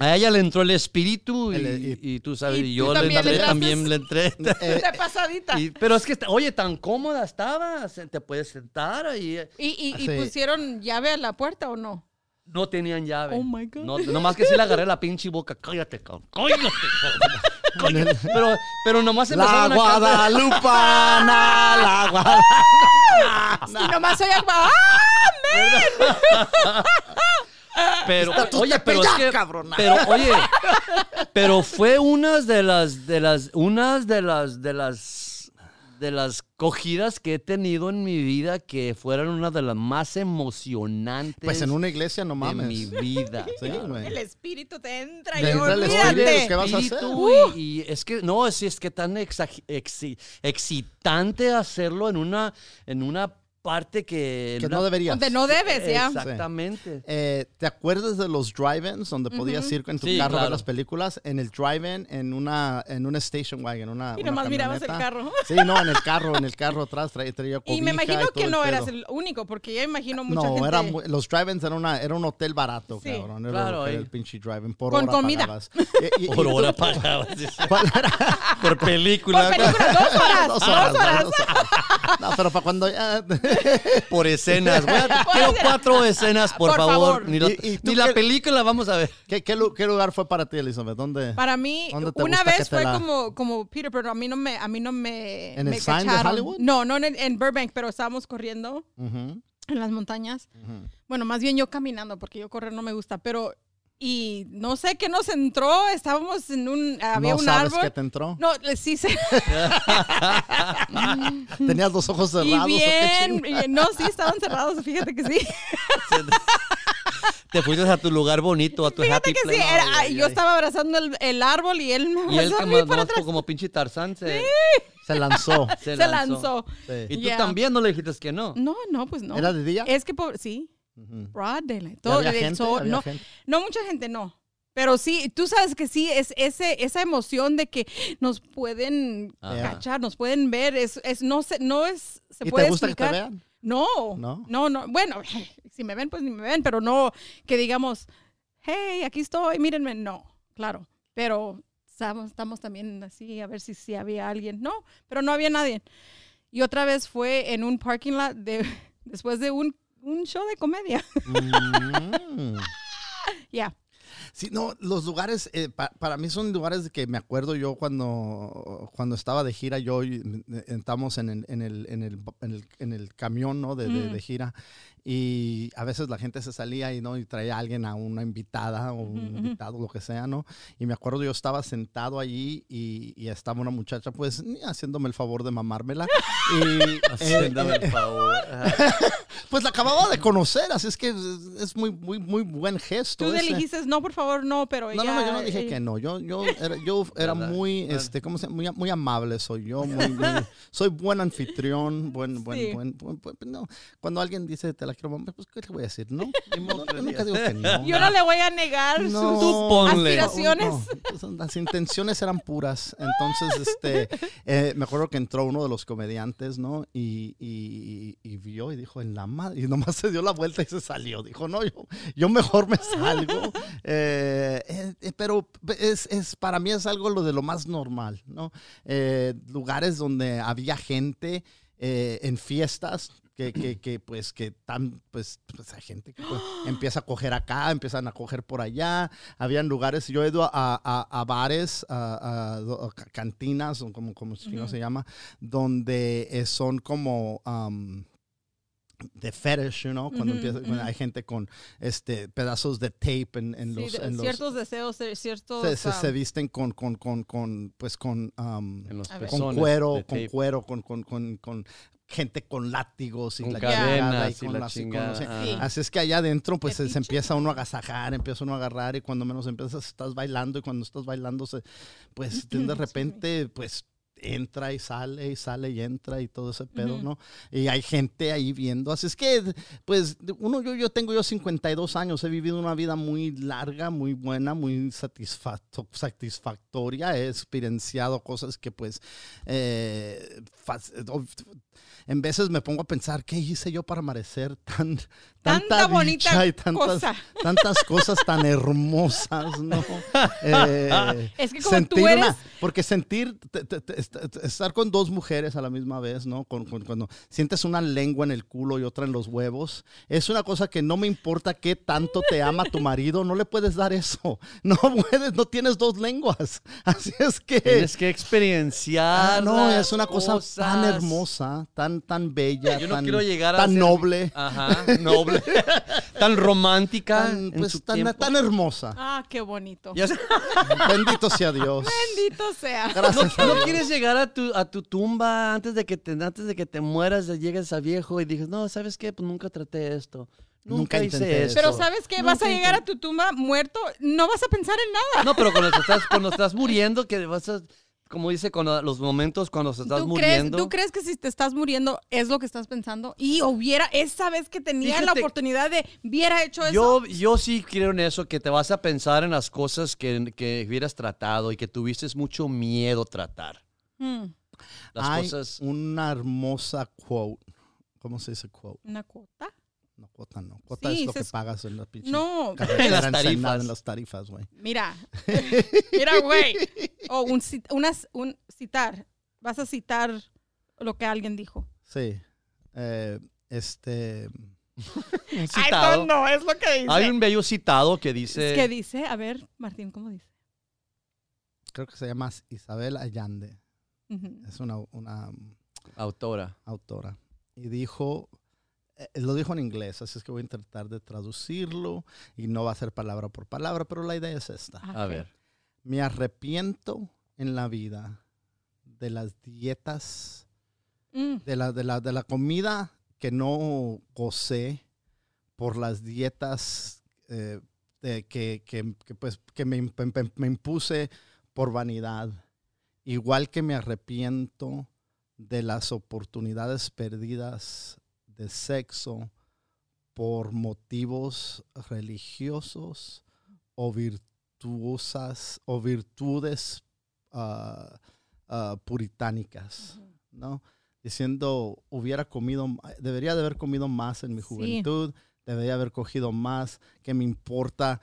A ella le entró el espíritu y, El- y tú sabes, Y yo le también entré, entraste. también le entré. Eh, pasadita. Y- pero es que, oye, tan cómoda estaba, se- te puedes sentar ahí. ¿Y, y, y Sí. pusieron llave a la puerta o no? No tenían llave. Oh, my God. No, nomás que sí le agarré la pinche boca. Cállate, cabrón. Cállate. Pero, pero nomás la empezaron a cantar. Guadalupana, la Guadalupana. Y nomás soy agua. Pero, Tú oye, pero es que, cabrona. pero, oye, pero fue unas de las, de las, unas de las, de las, de las cogidas que he tenido en mi vida que fueron una de las más emocionantes. Pues en una iglesia no de mames. mi vida. Sí. El espíritu te entra y entra el olvídate. espíritu, ¿qué vas a hacer? y, y es que no, es, es que tan excitante hacerlo en una, en una parte que, no deberías. Donde no debes, ya. Exactamente. Eh, ¿Te acuerdas de los drive-ins donde podías ir en tu Sí, carro a ver las películas? En el drive-in, en una, en una station wagon, una Y una nomás mirabas el carro. Sí, no, en el carro, en el carro atrás traía, traía Y me imagino todo que no eras el único, porque ya imagino mucha No, gente. era muy- los drive-ins era, una, era un hotel barato, Sí. cabrón. Era Claro, era el pinche drive-in. Por Con hora comida. pagabas. Y- y- Por y tú- hora pagabas. ¿Cuál era? Por película. Por película, dos horas. Dos dos horas, horas. dos horas. No, pero para cuando ya... Por escenas. Voy a- quiero cuatro escenas, por, Por favor. favor. Ni, lo- Y- y tú ni la qué- película vamos a ver. ¿Qué, qué, lu- qué lugar fue para ti, Elizabeth? ¿Dónde? Para mí, ¿Dónde te una gusta que vez te fue la- como, como Peter, pero a mí no me, a mí no me, ¿En me el sign de cacharon. Hollywood? No, no en, el- en Burbank, pero estábamos corriendo Ujú, en las montañas. ujú. Bueno, más bien yo caminando, porque yo correr no me gusta, pero y no sé qué nos entró, estábamos en un, había ¿No un sabes árbol. qué te entró? No, sí sé. Tenías los ojos cerrados. Y ¿o qué bien, y- no, sí, estaban cerrados, fíjate que sí. Te fuiste a tu lugar bonito, a tu Fíjate happy que sí, era- Ay, ay, yo ay. estaba abrazando el, el árbol y él me Y él abrazó a como, mí para atrás. como pinche Tarzán se, Se lanzó. se Se lanzó. lanzó. Sí. Y tú Yeah. también no le dijiste que no. No, no, pues no. ¿Era de día? Es que, por, Ujú. broad daylight. ¿Y Todo había el gente? sol, ¿Había no, gente? no, mucha gente no. Pero sí, tú sabes que sí, es ese, esa emoción de que nos pueden Ajá. cachar, nos pueden ver, es, es, no, se, no es, se ¿Y puede te gusta que te explicar. vean? No, ¿No? no, no, Bueno, si me ven, pues ni me ven, pero no que digamos, hey, aquí estoy, mírenme. No, claro. Pero estamos, estamos también así a ver si, si había alguien. No, pero no había nadie. Y otra vez fue en un parking lot de, después de un, un show de comedia. Mm. Ya. Sí, no, los lugares, eh, pa- para mí son lugares que me acuerdo yo cuando, cuando estaba de gira, yo eh, estamos en el, en el, en el, en el, en el camión, ¿no? De, de- Mm. de gira. Y a veces la gente se salía y, ¿no? y traía a alguien, a una invitada o un Ujú, ujú. invitado, lo que sea, ¿no? Y me acuerdo yo estaba sentado allí y, y estaba una muchacha, pues, haciéndome el favor de mamármela. y, eh, Haciéndome el favor. Ajá. pues la acababa de conocer, así es que es, muy, muy, muy buen gesto. Tú le dijiste, no, por favor, no, pero No, ella... no, no, yo no dije ella- que no. Yo, yo era, yo era muy, este, ¿cómo se llama? Muy, muy amable soy yo. Muy, muy- soy buen anfitrión, buen, buen, Sí. buen, buen- buen- no. Cuando alguien dice te la quiero, mamá, pues, ¿qué le voy a decir? No, yo le nunca digas. digo que no. Yo no le voy a negar No, sus aspiraciones. no, las intenciones eran puras. Entonces, este, eh, me acuerdo que entró uno de los comediantes, ¿no? Y, y, y vio y dijo, en la madre. Y nomás se dio la vuelta y se salió. Dijo, no, yo, yo mejor me salgo. Eh, eh, eh, pero es, es, para mí es algo lo de lo más normal, ¿no? Eh, lugares donde había gente eh, en fiestas. Que, que, que, pues que tan pues, pues hay gente que pues, empieza a coger acá, empiezan a coger por allá, habían lugares, yo he ido a, a- a bares, a, a- a ca- cantinas, o como, como si no Ujú. se llama, donde eh, son como um, de fetish, you know, cuando empieza, hay gente con este pedazos de tape en, en Sí, los, de- en los- ciertos deseos, eh, ciertos... se, se- se visten con, con, con, con pues con um, En los con cuero, con cuero, con, con, con, con gente con látigos y Con la cadenas y con la las- y con chingada, no sé-. Sí. Así es que allá adentro, pues se, se empieza uno a agasajar, empieza uno a agarrar y cuando menos empiezas, estás bailando y cuando estás bailando, se, pues de repente, pues entra y sale y sale y entra y todo ese pedo, ¿no? Y hay gente ahí viendo. Así es que, pues, uno, yo, yo tengo yo 52 años, he vivido una vida muy larga, muy buena, muy satisfacto- satisfactoria. He experienciado cosas que, pues, eh, en veces me pongo a pensar, ¿qué hice yo para merecer tan, Tanta tanta bonita y tantas, cosa. tantas cosas tan hermosas, ¿no? Eh, Es que como tú sentir eres- porque sentir, te- te- te- est- est- estar con dos mujeres a la misma vez, ¿no? Con- con- cuando sientes una lengua en el culo y otra en los huevos, es una cosa que no me importa qué tanto te ama tu marido, no le puedes dar eso. No puedes, no tienes dos lenguas. Así es que... Tienes que experienciar. Ah, no, las es una cosa tan hermosa, tan, tan bella, Yo no tan, quiero llegar a tan ser- noble, Ajá, noble. tan romántica. tan, en pues, su tan, tiempo. tan hermosa. Ah, qué bonito. Ya sé- Bendito sea Dios. Bendito sea. Gracias a ¿No Dios. quieres llegar a tu, a tu tumba antes de que te, antes de que te mueras, llegues a viejo y dices, no, ¿sabes qué? Pues nunca traté esto. Nunca, Nunca hice esto. Pero ¿sabes qué? Vas a Nunca llegar a tu tumba muerto, no vas a pensar en nada. No, pero cuando te estás, cuando estás muriendo, que vas a, como dice, cuando los momentos cuando se estás ¿Tú crees, muriendo. ¿Tú crees que si te estás muriendo es lo que estás pensando? Y hubiera, esa vez que tenía la oportunidad de, hubiera hecho eso. Yo, yo sí creo en eso, que te vas a pensar en las cosas que, que hubieras tratado y que tuviste mucho miedo tratar. Hmm, Las Hay cosas. una hermosa quote. ¿Cómo se dice quote? ¿Una cuota? No, cuota no. Cuota Sí, es lo que es- pagas en la pinche No, En las tarifas. En las tarifas, güey. mira. Mira, güey. O un, unas- un citar. Vas a citar lo que alguien dijo. Sí. Eh, este... un citado. no, es lo que dice. Hay un bello citado que dice. ¿Qué dice? A ver, Martín, ¿cómo dice? Creo que se llama Isabel Allende. Es una, una Autora. autora. Y dijo... eh, lo dijo en inglés, así es que voy a intentar de traducirlo y no va a ser palabra por palabra, pero la idea es esta. A ver. Me arrepiento en la vida de las dietas Mm, de la, de la, de la comida que no gocé por las dietas eh, de que, que- que, pues, que me, imp- me impuse por vanidad. Igual que me arrepiento de las oportunidades perdidas de sexo por motivos religiosos o virtuosas o virtudes ah, ah, puritánicas, ¿no? Diciendo, hubiera comido, debería de haber comido más en mi Sí. juventud, debería haber cogido más, que me importa,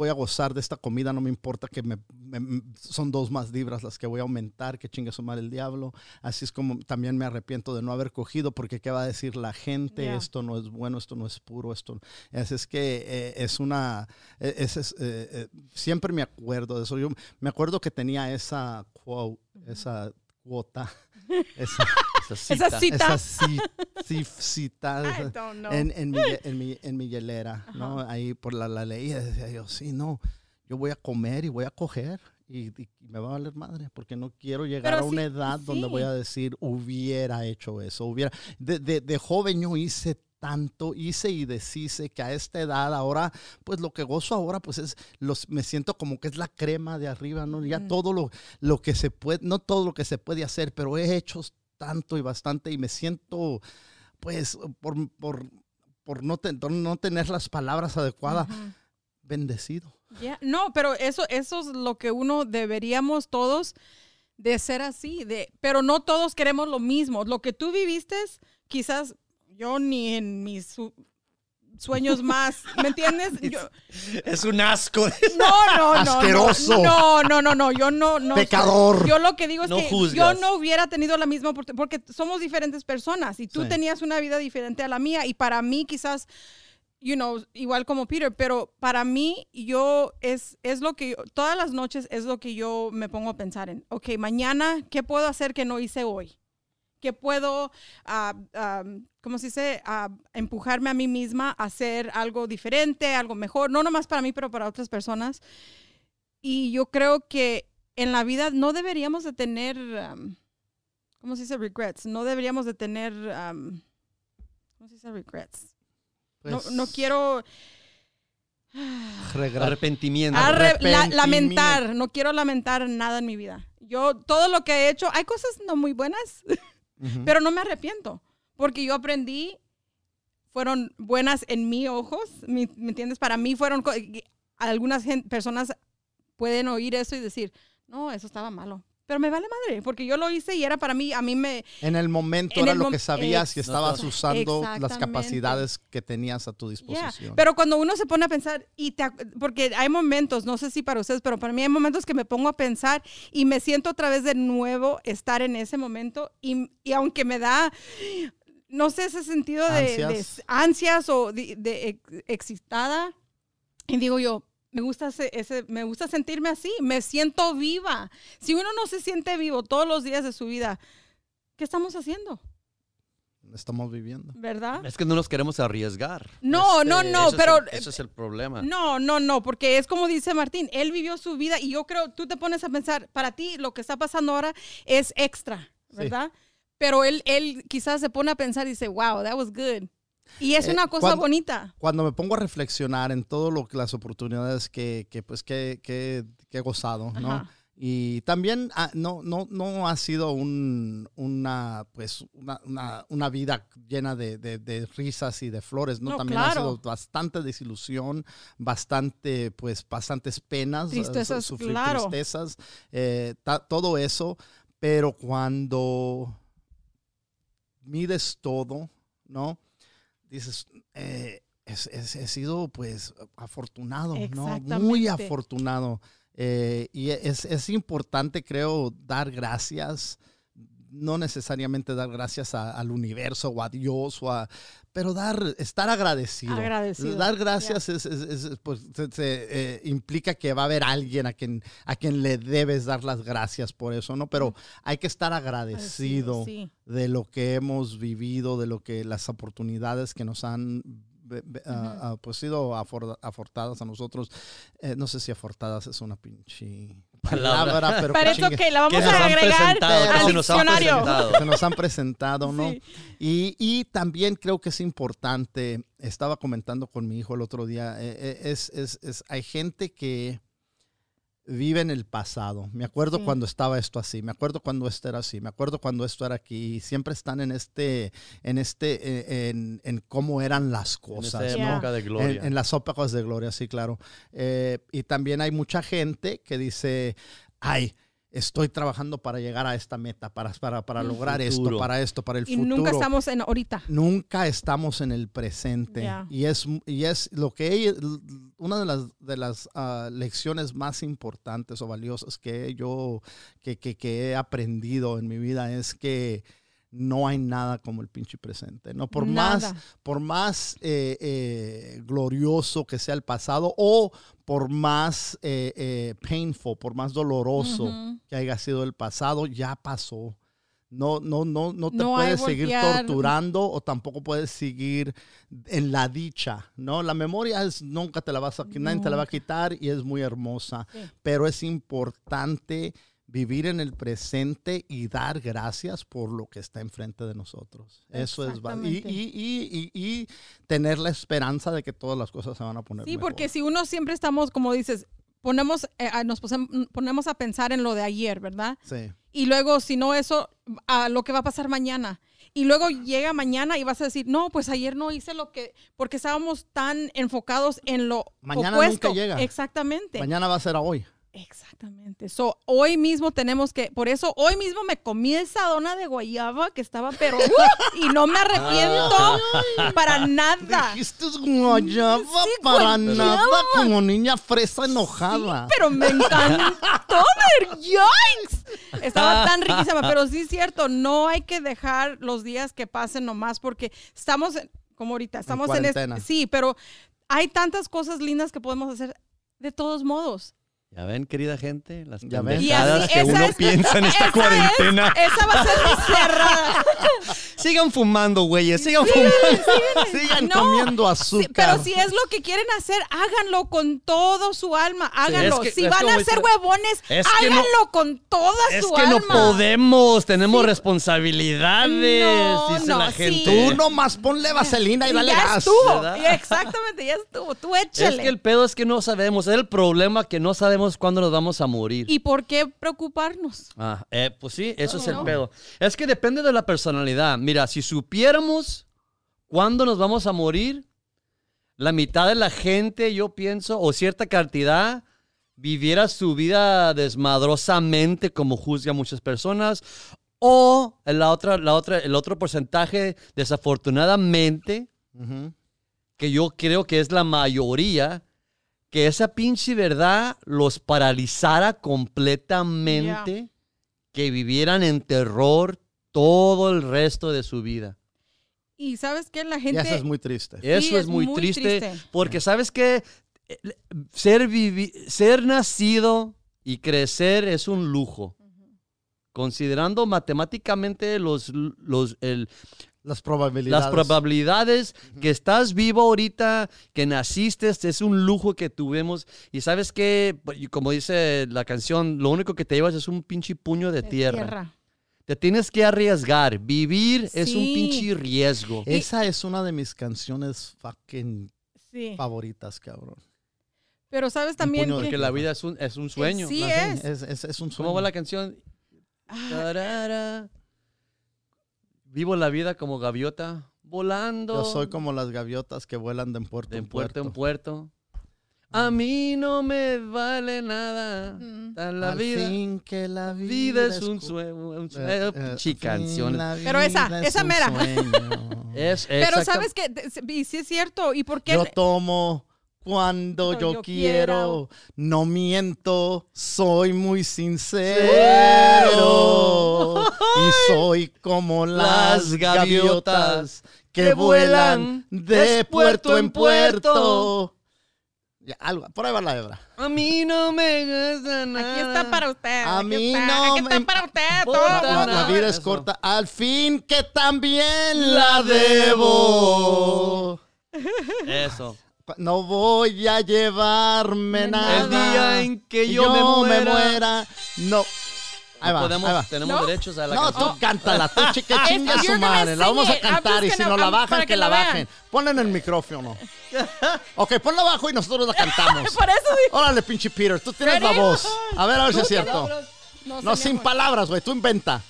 voy a gozar de esta comida, no me importa que me, me- son dos más libras las que voy a aumentar, que chingue su madre el diablo. Así es como también me arrepiento de no haber cogido, porque qué va a decir la gente, Yeah. esto no es bueno, esto no es puro, esto. Así es que eh, es una, eh, es- es, eh, eh, siempre me acuerdo de eso. Yo me acuerdo que tenía esa quote, esa cuota, esa, Esa cita. Esa cita. esa ci- ci- cita I don't know. en, en, mi, en, mi, en mi hielera, ¿no? Ahí por la, la ley decía yo, sí, no, yo voy a comer y voy a coger y, y me va a valer madre porque no quiero llegar Pero a una sí, edad donde sí. voy a decir, hubiera hecho eso, hubiera... De, de, de joven yo hice tanto, hice y deshice que a esta edad ahora, pues lo que gozo ahora, pues es, los, me siento como que es la crema de arriba, ¿no? Ya Ujú. todo lo, lo que se puede, no todo lo que se puede hacer, pero he hecho tanto y bastante y me siento, pues, por, por, por no, ten- no tener las palabras adecuadas, bendecido. No, pero eso, eso es lo que uno deberíamos todos de ser así, de, pero no todos queremos lo mismo. Lo que tú viviste, quizás yo ni en mis sueños más, ¿me entiendes? Yo- Es un asco. no, no, no. Asqueroso. No, no, no, no, yo no, no. Pecador. Yo lo que digo es No que yo no hubiera tenido la misma oportunidad, porque somos diferentes personas y tú Sí. tenías una vida diferente a la mía y para mí quizás, you know, igual como Peter, pero para mí yo es, es lo que, yo- todas las noches es lo que yo me pongo a pensar en, ok, mañana, ¿qué puedo hacer que no hice hoy? ¿Qué puedo, ah, ¿cómo se dice? Ah, empujarme a mí misma a hacer algo diferente, algo mejor, no nomás para mí, pero para otras personas. Y yo creo que en la vida no deberíamos de tener, um, ¿cómo se dice? Regrets. No deberíamos de tener, um, ¿cómo se dice? Regrets. no, Pues, no quiero regra- Arrepentimiento. arre- la- Arrepentimiento. lamentar, no quiero lamentar nada en mi vida. yo todo lo que he hecho, hay cosas no muy buenas, Pero no me arrepiento, porque yo aprendí, fueron buenas en mis ojos, ¿me, me entiendes? Para mí fueron, algunas personas pueden oír eso y decir, no, eso estaba malo. Pero me vale madre, porque yo lo hice y era para mí, a mí me... En el momento En era el lo mom- que sabías y estabas usando las capacidades que tenías a tu Yeah, disposición. Pero cuando uno se pone a pensar, y te porque hay momentos, no sé si para ustedes, pero para mí hay momentos que me pongo a pensar y me siento otra vez de nuevo estar en ese momento y, y aunque me da, no sé, ese sentido de de Ansias. ansias, o de, de ex- excitada, y digo yo, me gusta, ese, ese- me gusta sentirme así, me siento viva. Si uno no se siente vivo todos los días de su vida, ¿qué estamos haciendo? Estamos viviendo. ¿Verdad? Es que no nos queremos arriesgar. No, no, Este, no, eso es pero- el- eso es el problema. No, no, no, porque es como dice Martín, él vivió su vida y yo creo, tú te pones a pensar, para ti lo que está pasando ahora es extra, ¿verdad? Pero él, él quizás se pone a pensar y dice, wow, that was good. Y es Eh, una cosa cuando- bonita. Cuando me pongo a reflexionar en todo lo que las oportunidades que, que, pues que, que- que he gozado, ¿no? Ajá. Y también ah, no, no, no ha sido un, una, pues, una, una, una vida llena de, de- de risas y de flores, ¿no? No, también ha claro. sido bastante desilusión, bastante, pues, bastantes penas, eh, Tristezas, su- sufrir claro. tristezas, eh, ta- todo eso. Pero cuando mides todo, ¿no? Dices, eh, es- es- he sido pues afortunado, ¿no? Muy afortunado. Eh, y es, es importante, creo, dar gracias. No necesariamente dar gracias a- al universo o a Dios, o a, pero dar, estar agradecido. Agradecido, Dar gracias es, es- es, pues, se- se, eh, implica que va a haber alguien a quien, a quien le debes dar las gracias por eso, ¿no? Pero hay que estar agradecido Sí. de lo que hemos vivido, de lo que las oportunidades que nos han ah, ah, pues sido afor- afortadas a nosotros. Eh, no sé si afortadas es una pinche Palabra. palabra, pero Pero que eso que la vamos a han agregar presentado, que al se nos han diccionario. presentado. que nos han presentado, ¿no? Sí. Y, y también creo que es importante, estaba comentando con mi hijo el otro día, eh, eh, es, es- es- hay gente que vive en el pasado. Me acuerdo Sí. cuando estaba esto así, me acuerdo cuando esto era así, me acuerdo cuando esto era aquí. Y siempre están en este, en este, eh, en, en cómo eran las En cosas, esa ¿no? época de gloria. En, en las épocas de gloria, sí, claro. Eh, y también hay mucha gente que dice, ay, estoy trabajando para llegar a esta meta, para, para, para lograr Futuro. esto, para esto, para el Y futuro. nunca estamos en ahorita. Nunca estamos en el presente. Y, es, y es lo que ella- una de las, de las ah, lecciones más importantes o valiosas que yo que, que- que he aprendido en mi vida es que no hay nada como el pinche presente. No por más por más eh, eh, glorioso que sea el pasado o por más eh, painful, por más doloroso que haya sido el pasado, ya pasó. No, no, no, no te No puedes seguir voltear. torturando o tampoco puedes seguir en la dicha, ¿no? La memoria es, nunca te la vas a, nadie te la va a quitar y es muy hermosa, Sí. pero es importante vivir en el presente y dar gracias por lo que está enfrente de nosotros. Eso es y, y, y, y, y tener la esperanza de que todas las cosas se van a poner Sí, mejor. porque si uno siempre estamos, como dices, ponemos, eh, a- nos ponemos a pensar en lo de ayer, ¿verdad? Sí. Y luego, si no eso, a lo que va a pasar mañana. Y luego llega mañana y vas a decir, no, pues ayer no hice lo que, porque estábamos tan enfocados en lo Mañana opuesto. nunca llega. Exactamente. Mañana va a ser a hoy. Exactamente. So, hoy mismo tenemos que, por eso hoy mismo me comí esa dona de guayaba que estaba, pero, ¡uh! y no me arrepiento para nada. Dijiste guayaba Sí, para guayaba. nada como niña fresa enojada. Pero me encantó ver Yikes. Estaba tan riquísima, pero sí es cierto, no hay que dejar los días que pasen nomás porque estamos, en- como ahorita, estamos en, este- cuarentena. sí, pero hay tantas cosas lindas que podemos hacer de todos modos. Ya ven, querida gente, las Ya ven. Y pendejadas que uno es- piensa en esta esa cuarentena. Esa va a ser mi cerrada. Sigan fumando, güeyes. Sigan fumando. Sigan No, comiendo Sí, azúcar. pero si es lo que quieren hacer, háganlo con todo su alma. Háganlo. Es que- si es van a ser huevones, Es que no- háganlo con toda Es su que alma. no podemos. Tenemos responsabilidades. No, dice la sí. gente. Tú nomás ponle vaselina y dale ya gas. estuvo. exactamente, ya estuvo. Tú échale. Es que el pedo es que no sabemos. Es el problema que no sabemos cuándo nos vamos a morir. ¿Y por qué preocuparnos? Ah, eh, pues sí, eso es el pedo. Es que depende de la personalidad. Mira, si supiéramos cuándo nos vamos a morir, la mitad de la gente, yo pienso, o cierta cantidad, viviera su vida desmadrosamente como juzgan muchas personas. O la otra, la otra, el otro porcentaje, desafortunadamente, que yo creo que es la mayoría, que esa pinche verdad los paralizara completamente, que vivieran en terror todo el resto de su vida. Y sabes qué? La Y gente... eso es muy triste. Eso es, es muy, muy triste, triste. porque sabes que ser, vivi- ser nacido y crecer es un lujo. Considerando matemáticamente los, los, el, Las probabilidades. las probabilidades que estás vivo ahorita, que naciste, es un lujo que tuvimos. Y sabes que, como dice la canción, lo único que te llevas es un pinche puño de, de tierra. Te tienes que arriesgar. Vivir es un pinche riesgo. Esa es una de mis canciones fucking Sí. favoritas, cabrón. Pero sabes también puño de que... Porque la vida es un, es un sueño. Sí, es. Es, es- es un sueño. ¿Cómo va la canción? Ah, Tarara. Vivo la vida como gaviota, volando. Yo soy como las gaviotas que vuelan de puerto de en puerto puerto. en puerto. A mí no me vale nada. Mm. La Al vida. fin que la vida vida es un sueño. Un sueño. canción. Pero esa, esa mera. Es, Pero sabes que, y sí es cierto, ¿y por qué? Yo tomo cuando yo, yo quiero. No miento, soy muy sincero. y soy como las gaviotas que que vuelan vuelan de puerto en puerto. Ya, algo, por ahí va la hebra. A mí no me gusta nada. Aquí está para usted. A aquí mí está, no aquí está me para usted. todo, La, vida es Eso. corta. Al fin que también la debo. Eso. No voy a llevarme nada. El día en que yo me muera. No. Ahí va, Podemos- ahí va. tenemos ¿No? derechos a la No, canción. tú cántala, tú chica, If chinga su madre. La sing vamos a cantar y si no la bajan, que, que la bajen. Ponla en el micrófono. ok, ponla abajo y nosotros la cantamos. Por eso digo. Órale, pinche Peter, tú tienes la voz. A ver, a ver si es cierto. No, No, sin palabras, güey, tú inventa.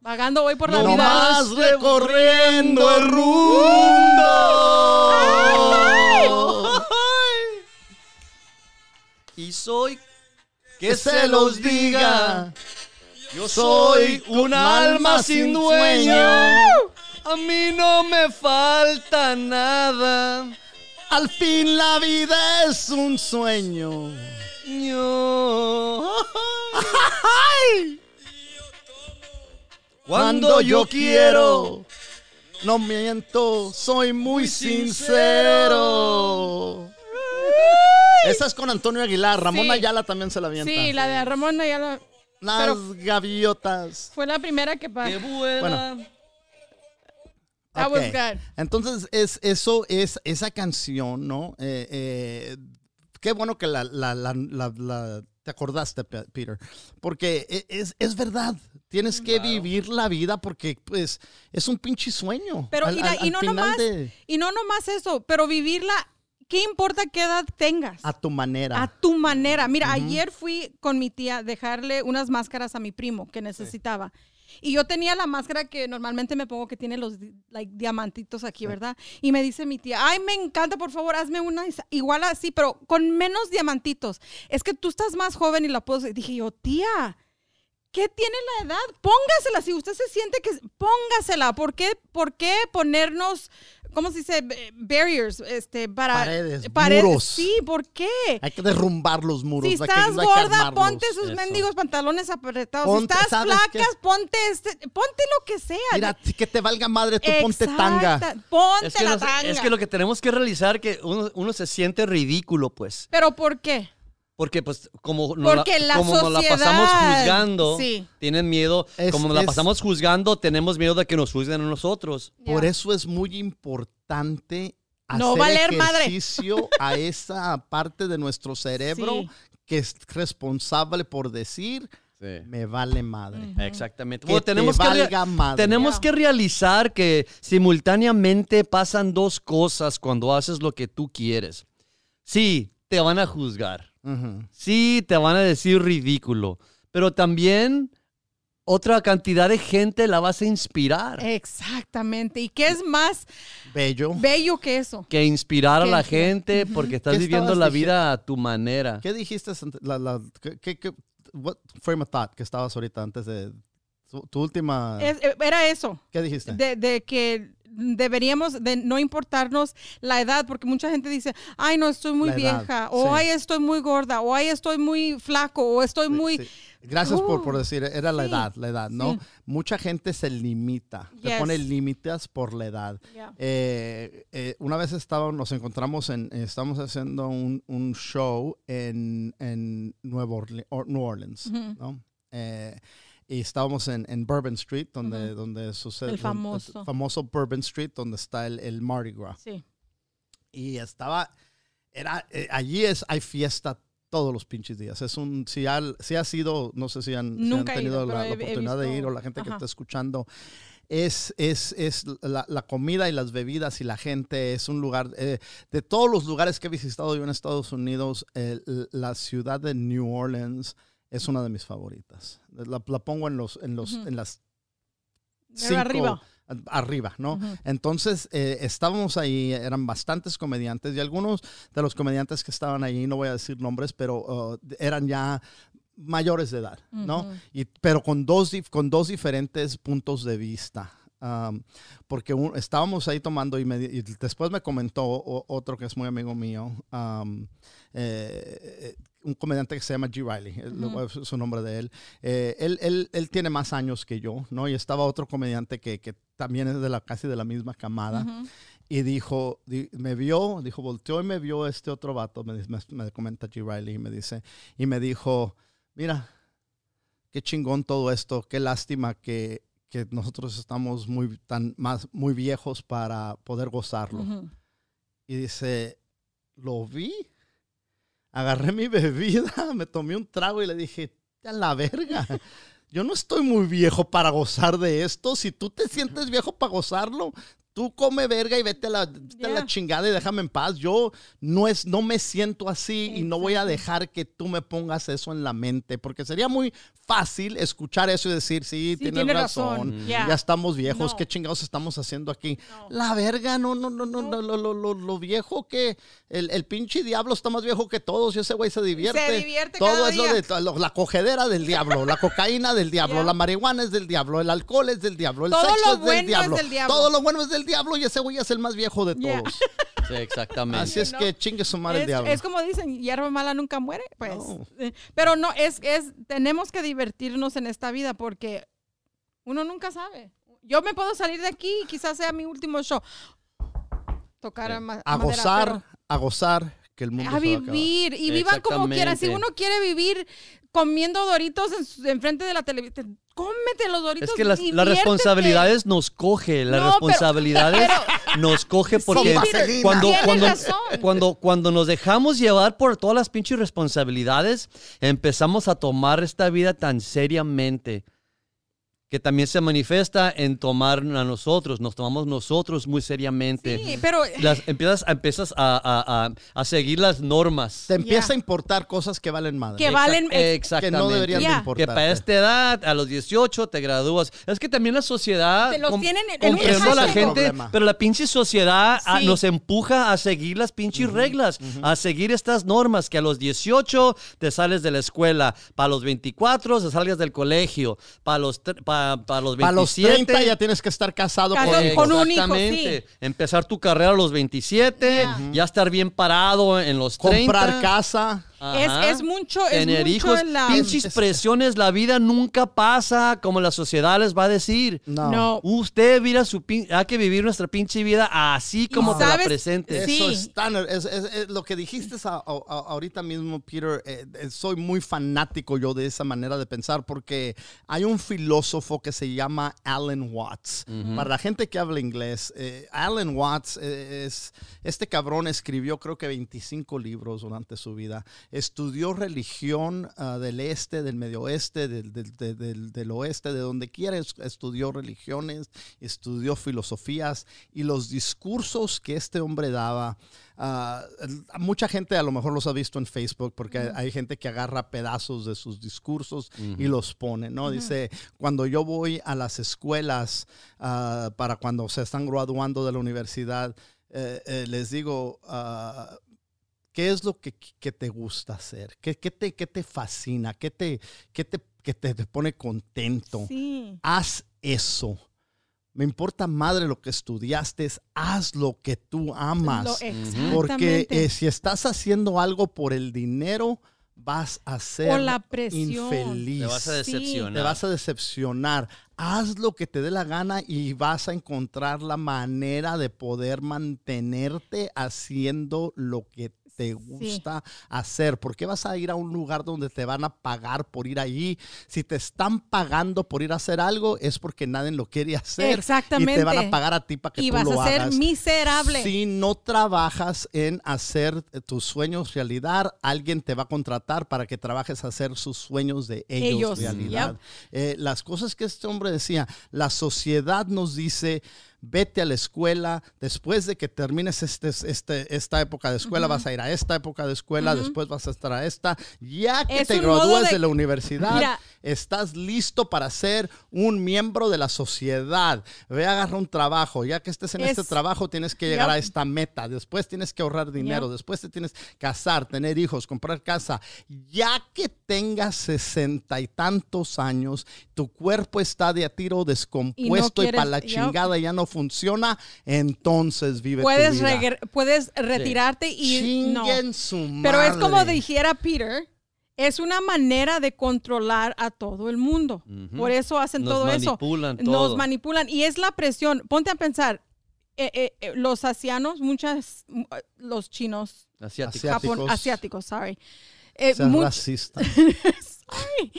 Vagando voy por la No vida. Nomás Más recorriendo el mundo. Y soy Que se los diga. Yo Soy un alma sin dueño. A mí no me falta nada. Al fin la vida es un sueño. Yo- Cuando yo quiero, no miento, soy muy sincero. Esa es con Antonio Aguilar. Ramón Sí. Ayala también se la avienta. Sí, la de Ramón ya la- Las pero- gaviotas. fue la primera que pasó. vuela. That Ok. was good. Entonces, es, eso es esa canción, ¿no? Eh, eh, qué bueno que la, la- la- la- la- te acordaste, Pe- Peter. Porque e- es, es verdad. Tienes que vivir la vida porque, pues, es un pinche sueño. Pero Al- y, la- al- y al no final nomás, de- y no nomás eso, pero vivirla, ¿qué importa qué edad tengas? a tu manera. A tu manera. Mira, ayer fui con mi tía a dejarle unas máscaras a mi primo que necesitaba. Y yo tenía la máscara que normalmente me pongo que tiene los like, diamantitos aquí, ¿verdad? Y me dice mi tía, ay, me encanta, por favor, hazme una igual así, pero con menos diamantitos. Es que tú estás más joven y la puedo... Dije yo, tía, ¿qué tiene la edad? Póngasela, si usted se siente que... Póngasela. ¿Por qué, por qué ponernos, ¿cómo se dice? Barriers, este, para... Paredes, paredes. muros. Sí, ¿por qué? Hay que derrumbar los muros. Si hay que- estás hay que gorda, ponte sus Eso. mendigos pantalones apretados. Ponte- si estás ¿sabes flacas, qué? ponte este, ponte lo que sea. Mira, que te valga madre, tú ponte tanga. Ponte Es que, la nos- tanga. es que lo que tenemos que realizar que uno, uno se siente ridículo, pues. Pero ¿por qué? Porque pues como, nos Porque la como nos la pasamos juzgando, sí. tienen miedo. Es- como nos la pasamos juzgando, tenemos miedo de que nos juzguen a nosotros. Por eso es muy importante hacer No valer madre. ejercicio a esa parte de nuestro cerebro Sí. que es responsable por decir, me vale madre. Exactamente. Que Bueno, tenemos te que, rea- valga madre. tenemos que realizar que simultáneamente pasan dos cosas cuando haces lo que tú quieres. Sí, te van a juzgar. Sí, te van a decir ridículo. Pero también otra cantidad de gente la vas a inspirar. Exactamente. ¿Y qué es más Bello. bello que eso? que inspirar a la gente porque estás ¿Qué viviendo la diciendo? vida a tu manera. ¿Qué dijiste? ante- La, la- qué- qué- qué- what frame of thought que estabas ahorita antes de tu, tu última... Es- eh, era eso. ¿Qué dijiste? De, de que deberíamos de no importarnos la edad, porque mucha gente dice, ay, no, estoy muy La edad, vieja, o sí. ay, estoy muy gorda, o ay, estoy muy flaco, o estoy Sí, muy... sí. Gracias por, por Uh, decir, era la edad, la edad, ¿no? Mucha gente se limita, te Yes. pone límites por la edad. Yeah. Eh, eh, una vez estábamos, nos encontramos en, estábamos haciendo un, un show en, en Orle- or- New Orleans. ¿no? Eh, y estábamos en, en Bourbon Street, donde, donde sucede El famoso. famoso Bourbon Street, donde está el, el Mardi Gras. Sí. Y estaba, era, eh, allí es, hay fiesta todos los pinches días. Es un, si ha, si ha sido, no sé si han, si han tenido ido, la, la he- he oportunidad de visto- ir o la gente que ajá. está escuchando, es, es, es la, la comida y las bebidas y la gente es un lugar, eh, de todos los lugares que he visitado yo en Estados Unidos, el- la ciudad de New Orleans es una de mis favoritas. La, la pongo en, los, en, los, en las cinco- arriba. arriba, ¿no? Entonces, eh, estábamos ahí, eran bastantes comediantes y algunos de los comediantes que estaban ahí, no voy a decir nombres, pero uh, eran ya mayores de edad, ¿no? Y, pero con dos, con dos diferentes puntos de vista. Um, porque un- estábamos ahí tomando y, me di- y después me comentó o- otro que es muy amigo mío, um, eh, un comediante que se llama G. Riley, eh, a decir su nombre de él. Eh, él, él. él tiene más años que yo, ¿no? Y estaba otro comediante que, que también es de la, casi de la misma camada. Y dijo, di- me vio, dijo, volteó y me vio este otro vato, me, me, me comenta G. Riley y me dice, y me dijo, mira, qué chingón todo esto, qué lástima que, que nosotros estamos muy, tan, más, muy viejos para poder gozarlo. Y dice, lo vi, agarré mi bebida, me tomé un trago y le dije, a la verga. Yo no estoy muy viejo para gozar de esto. Si tú te sientes viejo para gozarlo, tú come verga y vete a la, vete la chingada y déjame en paz. Yo no, es, no me siento así y no voy a dejar que tú me pongas eso en la mente, porque sería muy fácil escuchar eso y decir, sí, Sí, tienes tiene razón, razón. Yeah. ya estamos viejos, No. ¿qué chingados estamos haciendo aquí? No. La verga, no, no, no, no, No. lo, lo, lo, lo viejo que el, el pinche diablo está más viejo que todos y ese güey se divierte. divierte Todo cada es lo de la cogedera del diablo, la cocaína del diablo, Yeah. la marihuana es del diablo, el alcohol es del diablo, el Todo sexo es, bueno del es diablo, del diablo. todo lo bueno es del diablo y ese güey es el más viejo de Yeah. todos. Sí, exactamente. Así es ¿no? que chingue su madre el Es, diablo. es como dicen, hierba mala nunca muere, pues. No. eh, Pero no, es, es, tenemos que divertirnos en esta vida porque uno nunca sabe. Yo me puedo salir de aquí y quizás sea mi último show. Tocar a, ma- a madera, gozar, pero- a gozar que el mundo a se va a vivir y vivan como quieran. Si uno quiere vivir comiendo doritos en, su- enfrente de la televisión, cómete los doritos. Es que las, responsabilidades nos coge, las No, pero- responsabilidades nos coge porque cuando, cuando, cuando, cuando nos dejamos llevar por todas las pinches responsabilidades, empezamos a tomar esta vida tan seriamente que también se manifiesta en tomar a nosotros, nos tomamos nosotros muy seriamente. Sí, pero Las, empiezas empiezas a, a- a- a seguir las normas. Te empieza Ya. a importar cosas que valen madre. Que valen- Exact- ex- exactamente. que no deberían de Ya. importar. Que para esta edad, a los 18, te gradúas. Es que también la sociedad. Te los com- tienen en- un a la gente, Problema. pero la pinche sociedad ah, Sí. nos empuja a seguir las pinches reglas, a seguir estas normas. Que a los 18 te sales de la escuela, para los 24 te salgas del colegio, para los, tre- pa- para los 27. Para los 30 ya tienes que estar casado Casado con con un hijo, exactamente. Empezar tu carrera a los 27, Ya. ya estar bien parado en los 30. Comprar casa. Ajá. Es, es mucho, es Tener mucho hijos, en la... pinches Es- presiones, la vida nunca pasa como la sociedad les va a decir. No. No. Usted mira su pin- hay que vivir nuestra pinche vida así como te la presente. Sí. Eso es tan, es, es- es lo que dijiste a- a- a- ahorita mismo, Peter. eh, eh, soy muy fanático yo de esa manera de pensar porque hay un filósofo que se llama Alan Watts. Para la gente que habla inglés, eh, Alan Watts eh, es este cabrón escribió creo que 25 libros durante su vida. Estudió religión ah, del este, del medio oeste, del, del- del- del- oeste, de donde quiera. es- Estudió religiones, estudió filosofías y los discursos que este hombre daba. ah, mucha gente a lo mejor los ha visto en Facebook porque hay- hay gente que agarra pedazos de sus discursos y los pone, ¿no? Dice, cuando yo voy a las escuelas ah, para cuando se están graduando de la universidad, eh, eh, les digo, ¿qué es lo que, que te gusta hacer? ¿Qué, qué te, qué te fascina? ¿Qué te, qué te, qué te, te pone contento? Sí. Haz eso. Me importa madre lo que estudiaste, haz lo que tú amas. Lo- Porque eh, si estás haciendo algo por el dinero, vas a ser O la presión. infeliz. Te vas a Sí. decepcionar. Te vas a decepcionar. Haz lo que te dé la gana y vas a encontrar la manera de poder mantenerte haciendo lo que te gusta hacer. ¿Por qué vas a ir a un lugar donde te van a pagar por ir allí? Si te están pagando por ir a hacer algo, es porque nadie lo quiere hacer. Exactamente. Y te van a pagar a ti para que y tú vas lo a ser hagas. miserable. Si no trabajas en hacer eh, tus sueños realidad, alguien te va a contratar para que trabajes a hacer sus sueños de ellos, Ellos, realidad. Eh, las cosas que este hombre decía, la sociedad nos dice, vete a la escuela, después de que termines este, este- esta época de escuela, vas a ir a esta época de escuela, después vas a estar a esta. Ya que Es te gradúes de- de la universidad, Mira. estás listo para ser un miembro de la sociedad. Ve a agarrar un trabajo. Ya que estés en Es- este trabajo, tienes que llegar Yep. a esta meta. Después tienes que ahorrar dinero. Yep. Después te tienes que casar, tener hijos, comprar casa. Ya que tengas sesenta y tantos años, tu cuerpo está de a tiro descompuesto y, quieres- para la yep. chingada ya no funciona, entonces vive puedes, tu vida. puedes retirarte y no. Chinguen su Pero es como dijera Peter, es una manera de controlar a todo el mundo. Por eso hacen Nos todo manipulan eso. todo. Nos manipulan. Y es la presión. Ponte a pensar, eh, eh, eh, los asianos, muchas, mm, los chinos, Asiático. Asiáticos. Japón, asiáticos, sorry. Eh, Seas much- sorry,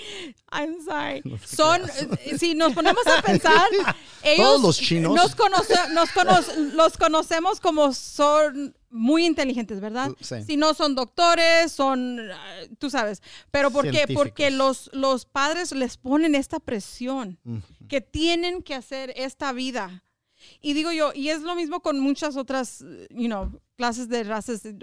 I'm sorry. Son, eh, si nos ponemos a pensar, ellos Todos los chinos. nos, conoce- nos cono- los conocemos como son muy inteligentes, ¿verdad? Sí. Si no son doctores, son, eh, tú sabes. Pero ¿por qué? Porque los, los padres les ponen esta presión que tienen que hacer esta vida. Y digo yo, y es lo mismo con muchas otras, you know, clases de razas, eh,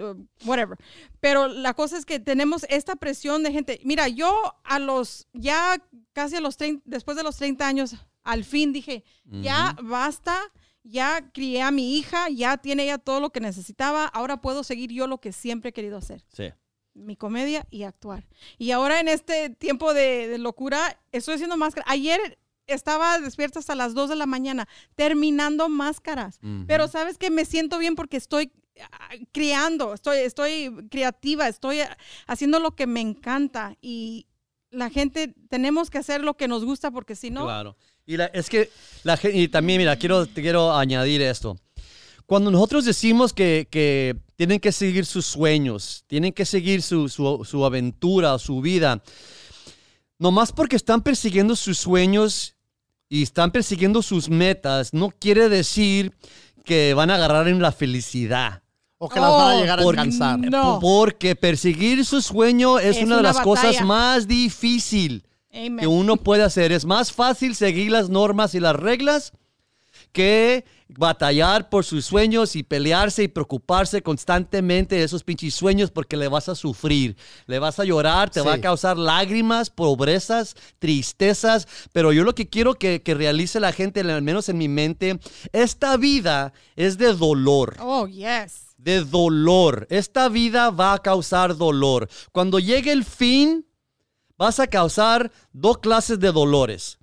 whatever. Pero la cosa es que tenemos esta presión de gente. Mira, yo a los, ya casi a los 30, después de los 30 años, al fin dije, ya basta, ya crié a mi hija, ya tiene ella todo lo que necesitaba, ahora puedo seguir yo lo que siempre he querido hacer Sí. mi comedia y actuar. Y ahora en este tiempo de, de locura, estoy haciendo máscaras. Ayer estaba despierta hasta las 2 de la mañana terminando máscaras. Pero sabes que me siento bien porque estoy ah, creando, estoy, estoy creativa, estoy haciendo lo que me encanta y la gente tenemos que hacer lo que nos gusta porque si no, Claro. Y la- es que la gente, y también, mira, quiero, quiero añadir esto. Cuando nosotros decimos que, que tienen que seguir sus sueños, tienen que seguir su, su, su aventura, su vida, nomás porque están persiguiendo sus sueños y están persiguiendo sus metas, no quiere decir que van a agarrar en la felicidad. O que las van a Oh, llegar a porque- alcanzar. No. Porque perseguir su sueño es, Es una de una las cosas batalla. más difíciles Amen. que uno puede hacer. Es más fácil seguir las normas y las reglas que batallar por sus sueños y pelearse y preocuparse constantemente de esos pinches sueños porque le vas a sufrir, le vas a llorar, te va a causar lágrimas, pobrezas, tristezas. Pero yo lo que quiero que, que realice la gente, al menos en mi mente, esta vida es de dolor Oh, yes. de dolor. Esta vida va a causar dolor. Cuando llegue el fin, vas a causar dos clases de dolores.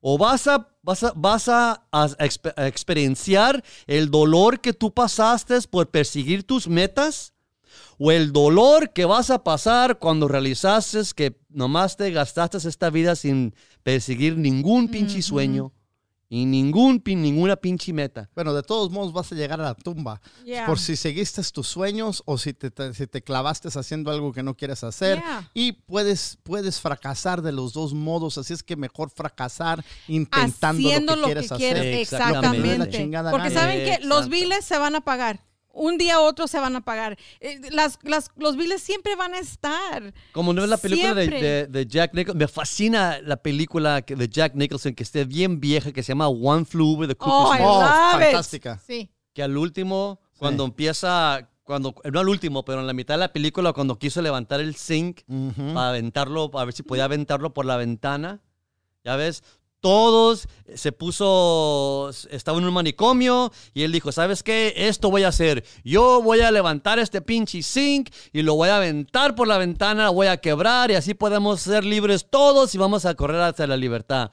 O vas a, vas a, vas a, a expe- a experienciar el dolor que tú pasaste por perseguir tus metas, o el dolor que vas a pasar cuando realizaste que nomás te gastaste esta vida sin perseguir ningún pinche sueño y ningún, pin- ninguna pinche meta. Bueno, de todos modos vas a llegar a la tumba. Yeah. Por si seguiste tus sueños o si te, te- si te clavaste haciendo algo que no quieres hacer. Yeah. Y puedes, puedes fracasar de los dos modos. Así es que mejor fracasar intentando haciendo lo que quieres hacer. quieres, Exactamente. exactamente. La chingada Porque gana. saben que los biles se van a pagar. Un día u otro se van a pagar. Eh, Las, las, los biles siempre van a estar. Como no es la película de, de- de Jack Nicholson, me fascina la película de Jack Nicholson que esté bien vieja, que se llama One Flew Over the Oh, Cuckoo's I Nest. Oh, it. fantástica. Sí. que al último, cuando empieza, cuando, no al último, pero en la mitad de la película, cuando quiso levantar el zinc para aventarlo, a ver si podía aventarlo por la ventana, ya ves, todos se puso, estaba en un manicomio y él dijo, ¿sabes qué? Esto voy a hacer. Yo voy a levantar este pinche zinc y lo voy a aventar por la ventana, voy a quebrar y así podemos ser libres todos y vamos a correr hacia la libertad.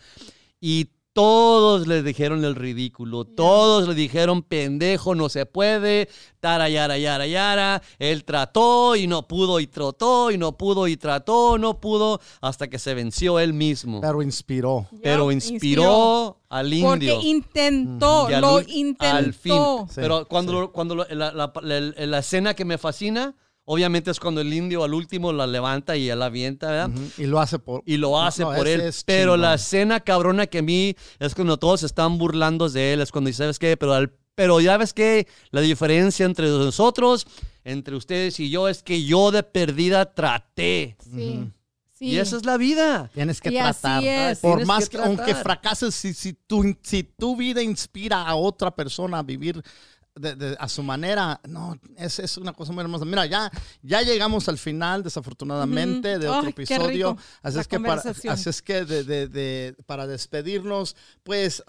Y todos le dijeron el ridículo, todos le dijeron pendejo, no se puede, tara, yara, yara, yara. Él trató y no pudo y trató y no pudo y trató, no pudo, hasta que se venció él mismo. Pero inspiró. Pero inspiró al indio. Porque intentó, al lo intentó. Al fin. Sí, Pero cuando, sí. lo- cuando lo- la, la- la- la escena que me fascina, obviamente es cuando el indio al último la levanta y él la avienta, ¿verdad? Y lo hace por. y lo hace No, por ese él. es Pero chingón. la escena cabrona que a mí es cuando todos están burlando de él, es cuando dice, ¿sabes qué? Pero, al- pero ya ves que la diferencia entre nosotros, entre ustedes y yo, es que yo de perdida traté. Sí. sí. Y esa es la vida. Tienes que Y así tratar. es. Por Tienes más que que, aunque fracases, si, si, tu, si tu vida inspira a otra persona a vivir de- de- a su manera, no, es, es una cosa muy hermosa. Mira, ya, ya llegamos al final, desafortunadamente, de otro Ay, episodio. rico, Así la es que, para, así es que de, de- de- para despedirnos, pues,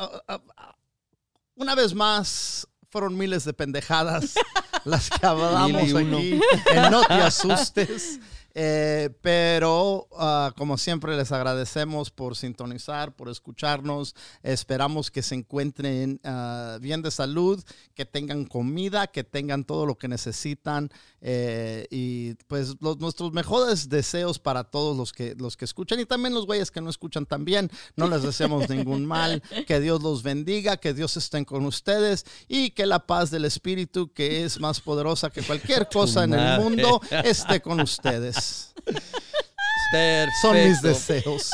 una vez más, fueron miles de pendejadas las que hablamos aquí. en No te asustes. Eh, pero ah, como siempre les agradecemos por sintonizar, por escucharnos. Esperamos que se encuentren ah, bien de salud, que tengan comida, que tengan todo lo que necesitan eh, y pues los, nuestros mejores deseos para todos los que los que escuchan y también los güeyes que no escuchan también. No les deseamos ningún mal. Que Dios los bendiga, que Dios esté con ustedes y que la paz del Espíritu, que es más poderosa que cualquier cosa en el mundo, esté con ustedes. Perfecto. Son mis deseos.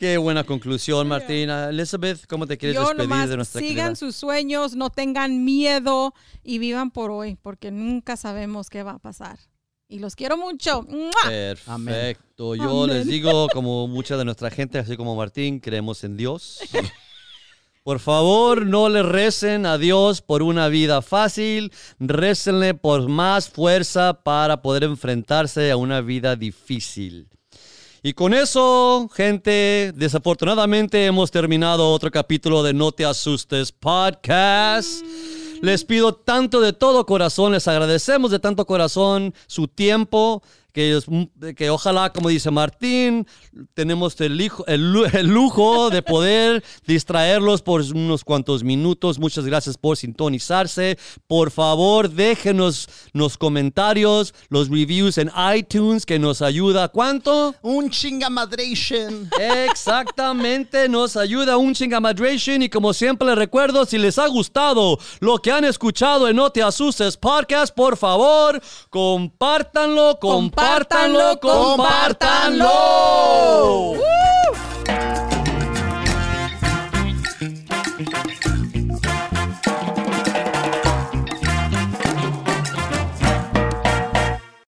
Qué buena conclusión, Martina. Elizabeth, ¿cómo te quieres Yo despedir nomás de nuestra sigan querida? sus sueños, no tengan miedo y vivan por hoy, porque nunca sabemos qué va a pasar. Y los quiero mucho. ¡Mua! Perfecto. Yo Amén. les digo, como mucha de nuestra gente, así como Martín, creemos en Dios. Por favor, no le recen a Dios por una vida fácil, récenle por más fuerza para poder enfrentarse a una vida difícil. Y con eso, gente, desafortunadamente hemos terminado otro capítulo de No Te Asustes Podcast. Les pido tanto de todo corazón, les agradecemos de tanto corazón su tiempo, que, es- que ojalá, como dice Martín, tenemos el, hijo- el lu- el lujo de poder distraerlos por unos cuantos minutos. Muchas gracias por sintonizarse. Por favor, déjenos los comentarios, los reviews en iTunes, que nos ayuda. ¿Cuánto? Un chingamadration. Exactamente, nos ayuda un chingamadration y como siempre les recuerdo, si les ha gustado lo que han escuchado en No Te Asustes Podcast, por favor, compártanlo, compártanlo, Compártanlo, compártanlo.